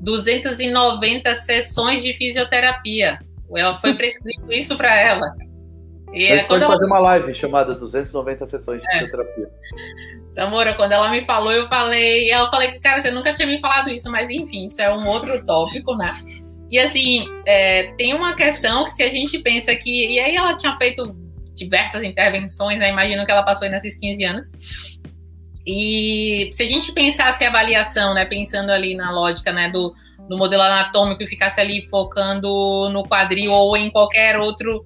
290 sessões de fisioterapia. Ela foi prescrito isso para ela. E a gente pode fazer uma live chamada 290 sessões de é. fisioterapia. Samora, quando ela me falou, eu falei, ela falei que, cara, você nunca tinha me falado isso, mas enfim, isso é um outro tópico, né? E assim, é, tem uma questão que se a gente pensa que. E aí ela tinha feito diversas intervenções, né? Imagino que ela passou aí nesses 15 anos. E se a gente pensasse a avaliação, né? Pensando ali na lógica, né, do, do modelo anatômico e ficasse ali focando no quadril ou em qualquer outro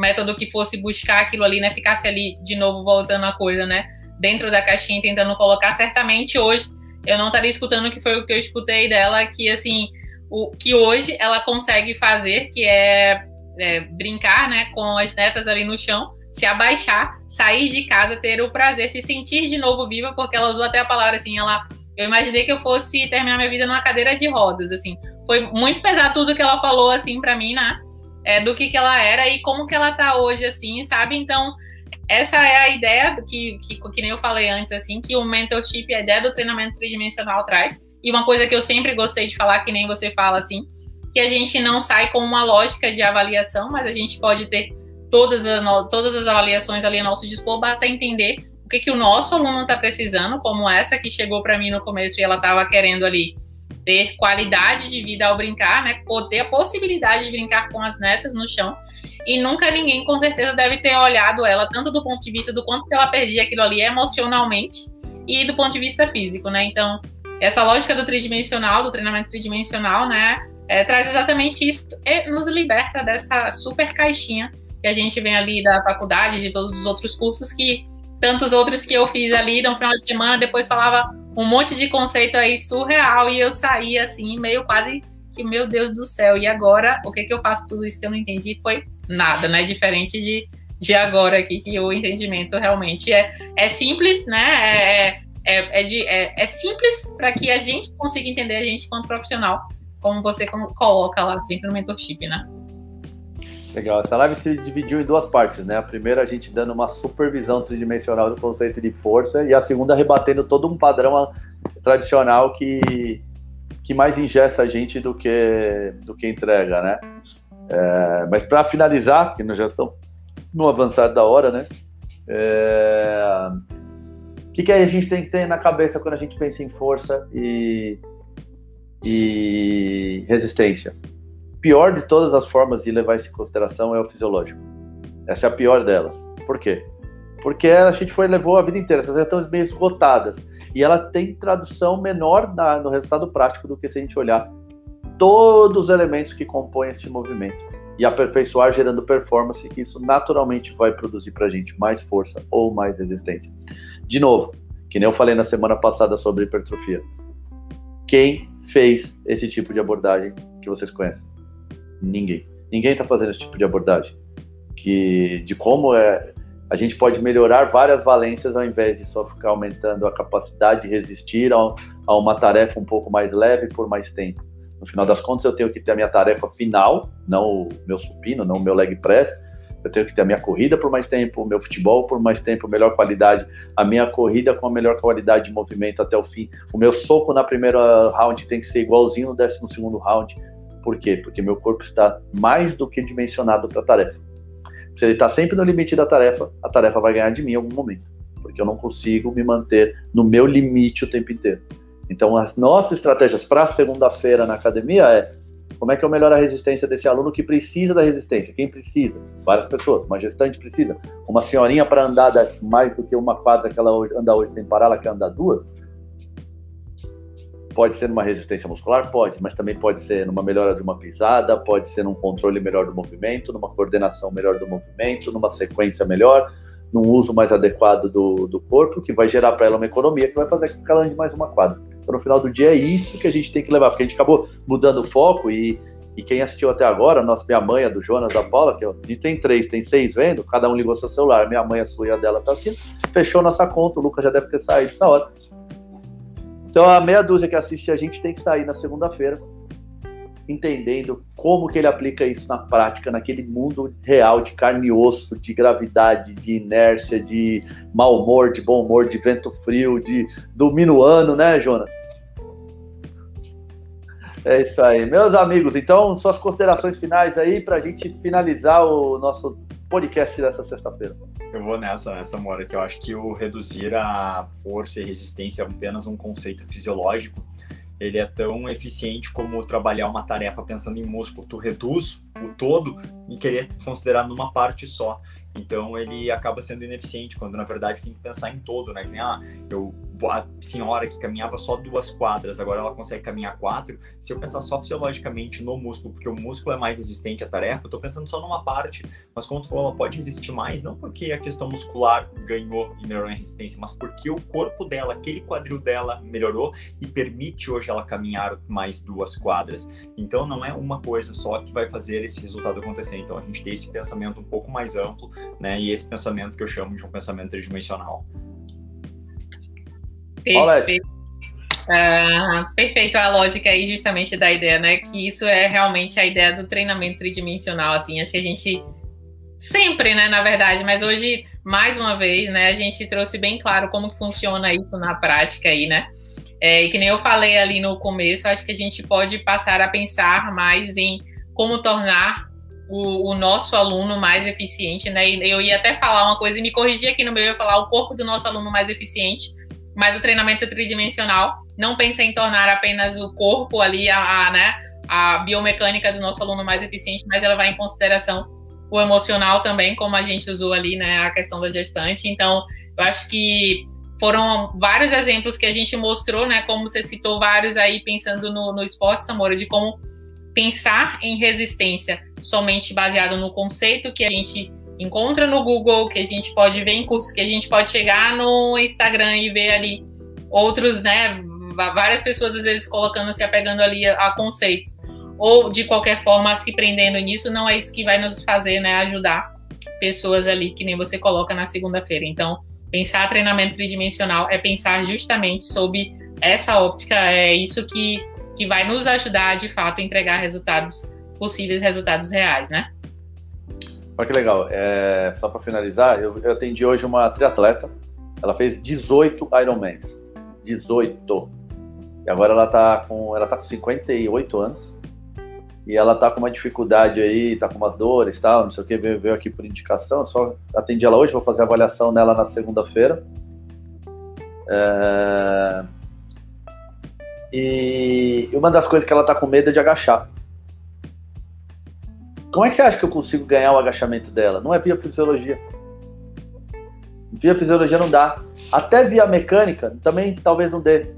método que fosse buscar aquilo ali, né? Ficasse ali de novo voltando a coisa, né? Dentro da caixinha tentando colocar, certamente hoje eu não estaria escutando o que foi o que eu escutei dela, que assim, o que hoje ela consegue fazer, que é, é brincar, né, com as netas ali no chão, se abaixar, sair de casa, ter o prazer, se sentir de novo viva, porque ela usou até a palavra assim, ela eu imaginei que eu fosse terminar minha vida numa cadeira de rodas, assim. Foi muito pesado tudo que ela falou, assim, para mim, né? É, do que, que ela era e como que ela tá hoje, assim, sabe? Então, essa é a ideia que, que, que nem eu falei antes, assim, que o mentorship, a ideia do treinamento tridimensional traz. E uma coisa que eu sempre gostei de falar, que nem você fala, assim, que a gente não sai com uma lógica de avaliação, mas a gente pode ter todas, as, todas as avaliações ali a nosso dispor, basta entender o que, que o nosso aluno está precisando, como essa que chegou para mim no começo e ela estava querendo ali ter qualidade de vida ao brincar, né? Poder a possibilidade de brincar com as netas no chão. E nunca ninguém, com certeza, deve ter olhado ela, tanto do ponto de vista do quanto ela perdia aquilo ali emocionalmente e do ponto de vista físico, né? Então, essa lógica do tridimensional, do treinamento tridimensional, né? É, traz exatamente isso e nos liberta dessa super caixinha que a gente vem ali da faculdade, de todos os outros cursos que tantos outros que eu fiz ali no final de semana, depois falava um monte de conceito aí surreal e eu saí assim, meio quase que, meu Deus do céu, e agora o que que eu faço tudo isso que eu não entendi foi nada, né? Diferente de, de agora aqui, que o entendimento realmente é, é simples, né? É, é, é de, é, é simples para que a gente consiga entender a gente quanto profissional, como você coloca lá sempre no mentorship, né? Legal. Essa live se dividiu em duas partes, né? A primeira a gente dando uma supervisão tridimensional do conceito de força e a segunda rebatendo todo um padrão tradicional que, que mais ingessa a gente do que, do que entrega, né? É, mas para finalizar, que nós já estamos no avançado da hora, né? É, o que, que a gente tem que ter na cabeça quando a gente pensa em força e, e resistência? Pior de todas as formas de levar isso em consideração é o fisiológico. Essa é a pior delas. Por quê? Porque a gente foi levou a vida inteira, essas estão meio esgotadas. E ela tem tradução menor na, no resultado prático do que se a gente olhar todos os elementos que compõem este movimento e aperfeiçoar gerando performance, que isso naturalmente vai produzir para a gente mais força ou mais resistência. De novo, que nem eu falei na semana passada sobre hipertrofia. Quem fez esse tipo de abordagem que vocês conhecem? Ninguém. Ninguém está fazendo esse tipo de abordagem. Que, de como é, a gente pode melhorar várias valências ao invés de só ficar aumentando a capacidade de resistir a, a uma tarefa um pouco mais leve por mais tempo. No final das contas, eu tenho que ter a minha tarefa final, não o meu supino, não o meu leg press. Eu tenho que ter a minha corrida por mais tempo, o meu futebol por mais tempo, melhor qualidade, a minha corrida com a melhor qualidade de movimento até o fim. O meu soco na primeira round tem que ser igualzinho no décimo segundo round. Por quê? Porque meu corpo está mais do que dimensionado para a tarefa. Se ele está sempre no limite da tarefa, a tarefa vai ganhar de mim em algum momento, porque eu não consigo me manter no meu limite o tempo inteiro. Então, as nossas estratégias para segunda-feira na academia é como é que eu melhoro a resistência desse aluno que precisa da resistência? Quem precisa? Várias pessoas. Uma gestante precisa. Uma senhorinha para andar mais do que uma quadra que ela anda hoje sem parar, ela quer andar duas. Pode ser numa resistência muscular? Pode, mas também pode ser numa melhora de uma pisada, pode ser num controle melhor do movimento, numa coordenação melhor do movimento, numa sequência melhor, num uso mais adequado do, do corpo, que vai gerar para ela uma economia que vai fazer com que ela ande mais uma quadra. Então, no final do dia, é isso que a gente tem que levar, porque a gente acabou mudando o foco e, e quem assistiu até agora, nossa, minha mãe, a do Jonas, da Paula, que a gente tem três, tem seis vendo, cada um ligou seu celular, minha mãe, a sua e a dela tá assistindo, fechou nossa conta, o Lucas já deve ter saído essa hora. Então a meia dúzia que assiste a gente tem que sair na segunda-feira entendendo como que ele aplica isso na prática, naquele mundo real de carne e osso, de gravidade, de inércia, de mau humor, de bom humor, de vento frio, de do minuano, né, Jonas? É isso aí. Meus amigos, então, suas considerações finais aí para a gente finalizar o nosso podcast dessa sexta-feira. Eu vou nessa, nessa Mora, que eu acho que o reduzir a força e resistência é apenas um conceito fisiológico. Ele é tão eficiente como trabalhar uma tarefa pensando em músculo. Tu reduz o todo e querer considerar numa parte só. Então ele acaba sendo ineficiente, quando na verdade tem que pensar em todo, né? Que nem, ah, eu, a senhora que caminhava só duas quadras, agora ela consegue caminhar quatro. Se eu pensar só fisiologicamente no músculo, porque o músculo é mais resistente à tarefa, eu tô pensando só numa parte. Mas como tu falou, ela pode resistir mais, não porque a questão muscular ganhou e melhorou em resistência, mas porque o corpo dela, aquele quadril dela melhorou e permite hoje ela caminhar mais duas quadras. Então não é uma coisa só que vai fazer esse resultado acontecer. Então a gente tem esse pensamento um pouco mais amplo né? E esse pensamento que eu chamo de um pensamento tridimensional. Perfeito. Uh, perfeito a lógica aí justamente da ideia, né? Que isso é realmente a ideia do treinamento tridimensional, assim, acho que a gente sempre, né, na verdade, mas hoje, mais uma vez, né, a gente trouxe bem claro como que funciona isso na prática aí, né? É, e que nem eu falei ali no começo, acho que a gente pode passar a pensar mais em como tornar o, o, nosso aluno mais eficiente, né? Eu ia até falar uma coisa e me corrigir aqui no meu, eu ia falar o corpo do nosso aluno mais eficiente, mas o treinamento tridimensional não pensa em tornar apenas o corpo ali, a, a, né, a biomecânica do nosso aluno mais eficiente, mas ela vai em consideração o emocional também, como a gente usou ali, né, a questão da gestante. Então, eu acho que foram vários exemplos que a gente mostrou, né, como você citou vários aí pensando no, no esporte, Samora, de como pensar em resistência somente baseado no conceito que a gente encontra no Google, que a gente pode ver em cursos, que a gente pode chegar no Instagram e ver ali outros, né, várias pessoas às vezes colocando, se apegando ali a, a conceitos, ou de qualquer forma se prendendo nisso, não é isso que vai nos fazer, né, ajudar pessoas ali, que nem você coloca na segunda-feira. Então, pensar treinamento tridimensional é pensar justamente sobre essa óptica, é isso que que vai nos ajudar, de fato, a entregar resultados possíveis, resultados reais, né? Olha que legal. É, só para finalizar, eu, eu, atendi hoje uma triatleta. Ela fez 18 Ironmans. 18. E agora ela tá com, ela tá com 58 anos. E ela tá com uma dificuldade aí, tá com umas dores e tal, não sei o que, veio, veio aqui por indicação. Só atendi ela hoje, vou fazer a avaliação nela na segunda-feira. É e uma das coisas que ela tá com medo é de agachar. Como é que você acha que eu consigo ganhar o agachamento dela? Não é via fisiologia. Via fisiologia não dá. Até via mecânica também talvez não dê.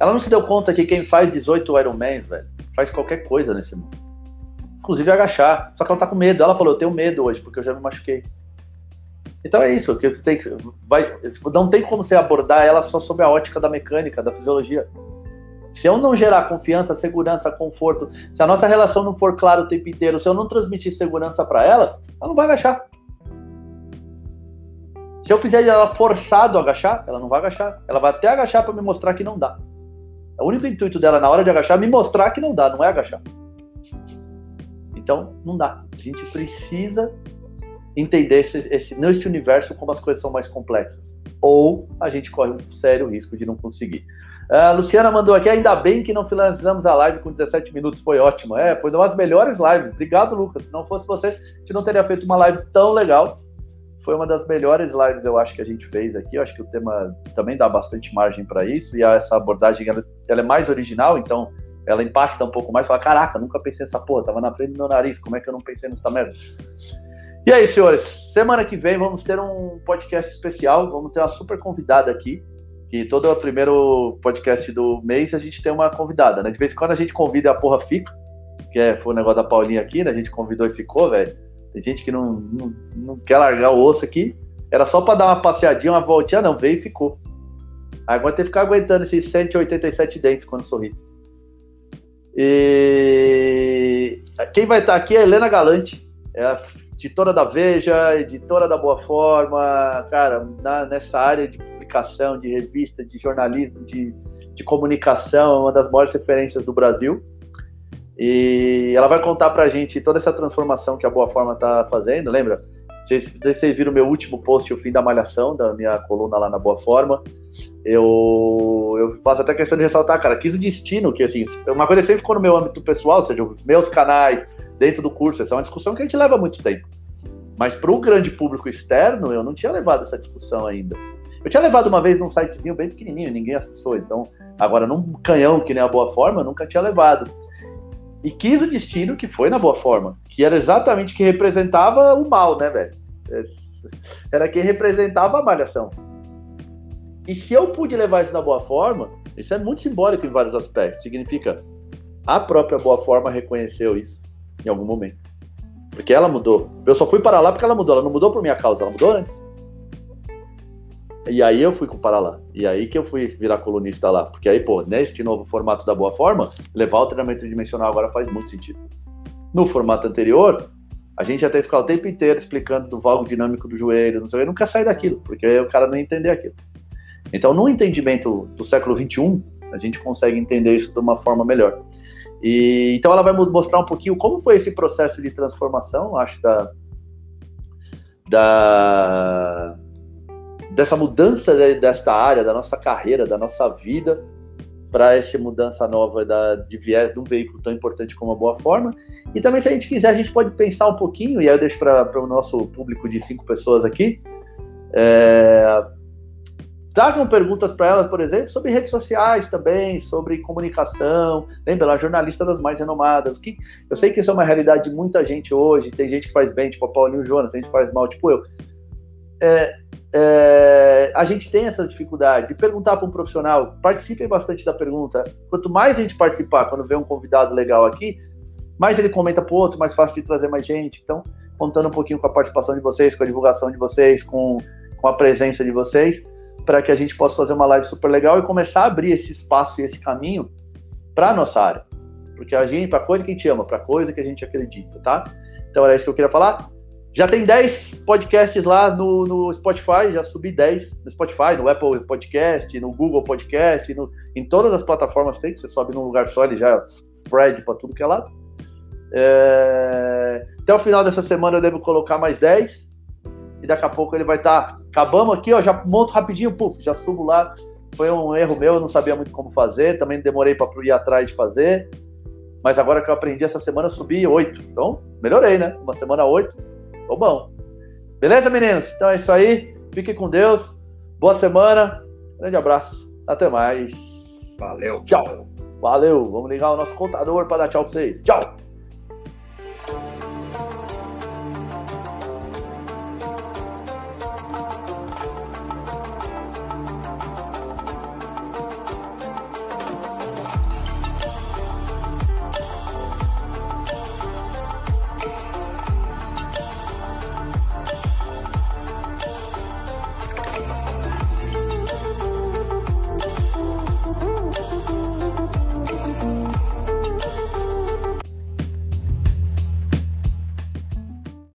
Ela não se deu conta que quem faz 18 Ironmans, velho, faz qualquer coisa nesse mundo. Inclusive agachar. Só que ela tá com medo. Ela falou, eu tenho medo hoje, porque eu já me machuquei. Então é isso, que você tem. Vai, não tem como você abordar ela só sob a ótica da mecânica, da fisiologia. Se eu não gerar confiança, segurança, conforto, se a nossa relação não for clara o tempo inteiro, se eu não transmitir segurança para ela, ela não vai agachar. Se eu fizer ela forçado a agachar, ela não vai agachar. Ela vai até agachar para me mostrar que não dá. O único intuito dela na hora de agachar é me mostrar que não dá, não é agachar. Então, não dá. A gente precisa entender esse, esse, nesse universo como as coisas são mais complexas. Ou a gente corre um sério risco de não conseguir. A Luciana mandou aqui, ainda bem que não finalizamos a live com 17 minutos, foi ótimo. É, foi uma das melhores lives. Obrigado, Lucas. Se não fosse você, a gente não teria feito uma live tão legal. Foi uma das melhores lives, eu acho, que a gente fez aqui. Eu acho que o tema também dá bastante margem para isso. E essa abordagem, ela, ela, é mais original, então ela impacta um pouco mais. Fala, caraca, nunca pensei nessa porra, tava na frente do meu nariz, como é que eu não pensei nessa merda? E aí, senhores, semana que vem vamos ter um podcast especial, vamos ter uma super convidada aqui que todo o primeiro podcast do mês a gente tem uma convidada, né? De vez em quando a gente convida e a porra fica, que é, foi o negócio da Paulinha aqui, né? A gente convidou e ficou, velho. Tem gente que não, não, não, quer largar o osso aqui. Era só para dar uma passeadinha, uma voltinha, não, veio e ficou. Agora tem que ficar aguentando esses 187 dentes quando sorri. E quem vai estar aqui é a Helena Galante, é a editora da Veja, editora da Boa Forma, cara, na, nessa área de publicação, de revista, de jornalismo, de, de comunicação, é uma das maiores referências do Brasil. E ela vai contar pra gente toda essa transformação que a Boa Forma tá fazendo, lembra? Vocês, vocês viram meu último post, o fim da malhação, da minha coluna lá na Boa Forma. Eu, eu faço até questão de ressaltar, cara, quis o destino, que assim, uma coisa que sempre ficou no meu âmbito pessoal, ou seja, os meus canais, dentro do curso, essa é uma discussão que a gente leva muito tempo. Mas para o grande público externo, eu não tinha levado essa discussão ainda. Eu tinha levado uma vez num sitezinho bem pequenininho, ninguém acessou. Então, agora num canhão que nem a Boa Forma, eu nunca tinha levado. E quis o destino que foi na Boa Forma, que era exatamente que representava o mal, né, velho? Era quem representava a malhação. E se eu pude levar isso na boa forma, isso é muito simbólico em vários aspectos. Significa a própria boa forma reconheceu isso em algum momento. Porque ela mudou. Eu só fui para lá porque ela mudou. Ela não mudou por minha causa, ela mudou antes. E aí eu fui para lá. E aí que eu fui virar colunista lá. Porque aí, pô, neste novo formato da boa forma, levar o treinamento dimensional agora faz muito sentido. No formato anterior, a gente já teve que ficar o tempo inteiro explicando do valgo dinâmico do joelho, não sei o que, nunca sai daquilo, porque o cara não ia entender aquilo. Então, no entendimento do século XXI, a gente consegue entender isso de uma forma melhor. E, então, ela vai mostrar um pouquinho como foi esse processo de transformação, acho, da, da dessa mudança desta área, da nossa carreira, da nossa vida, para essa mudança nova da, de viés de um veículo tão importante como a Boa Forma. E também, se a gente quiser, a gente pode pensar um pouquinho, e aí eu deixo para o nosso público de cinco pessoas aqui, é, tragam perguntas para elas, por exemplo, sobre redes sociais também, sobre comunicação. Lembra, ela é jornalista das mais renomadas. Que, eu sei que isso é uma realidade de muita gente hoje, tem gente que faz bem, tipo a Paulinho Jonas, tem gente que faz mal, tipo eu. É, é, a gente tem essa dificuldade de perguntar para um profissional, participem bastante da pergunta. Quanto mais a gente participar, quando vê um convidado legal aqui, mais ele comenta para o outro, mais fácil de trazer mais gente. Então, contando um pouquinho com a participação de vocês, com a divulgação de vocês, com, com a presença de vocês, para que a gente possa fazer uma live super legal e começar a abrir esse espaço e esse caminho para a nossa área. Porque a gente, para coisa que a gente ama, para coisa que a gente acredita, tá? Então era isso que eu queria falar. Já tem 10 podcasts lá no, no Spotify, já subi 10 no Spotify, no Apple Podcast, no Google Podcast, no, em todas as plataformas tem, que você sobe num lugar só, ele já spread para tudo que é lado. É... Até o final dessa semana eu devo colocar mais 10. E daqui a pouco ele vai estar. Tá... Acabamos aqui, ó, já monto rapidinho, puf, já subo lá. Foi um erro meu, eu não sabia muito como fazer, também demorei para ir atrás de fazer. Mas agora que eu aprendi essa semana, eu subi 8. Então, melhorei, né? Uma semana 8 Ficou bom. Beleza, meninos? Então é isso aí. Fiquem com Deus. Boa semana. Grande abraço. Até mais. Valeu. Tchau. Valeu. Vamos ligar o nosso contador para dar tchau para vocês. Tchau.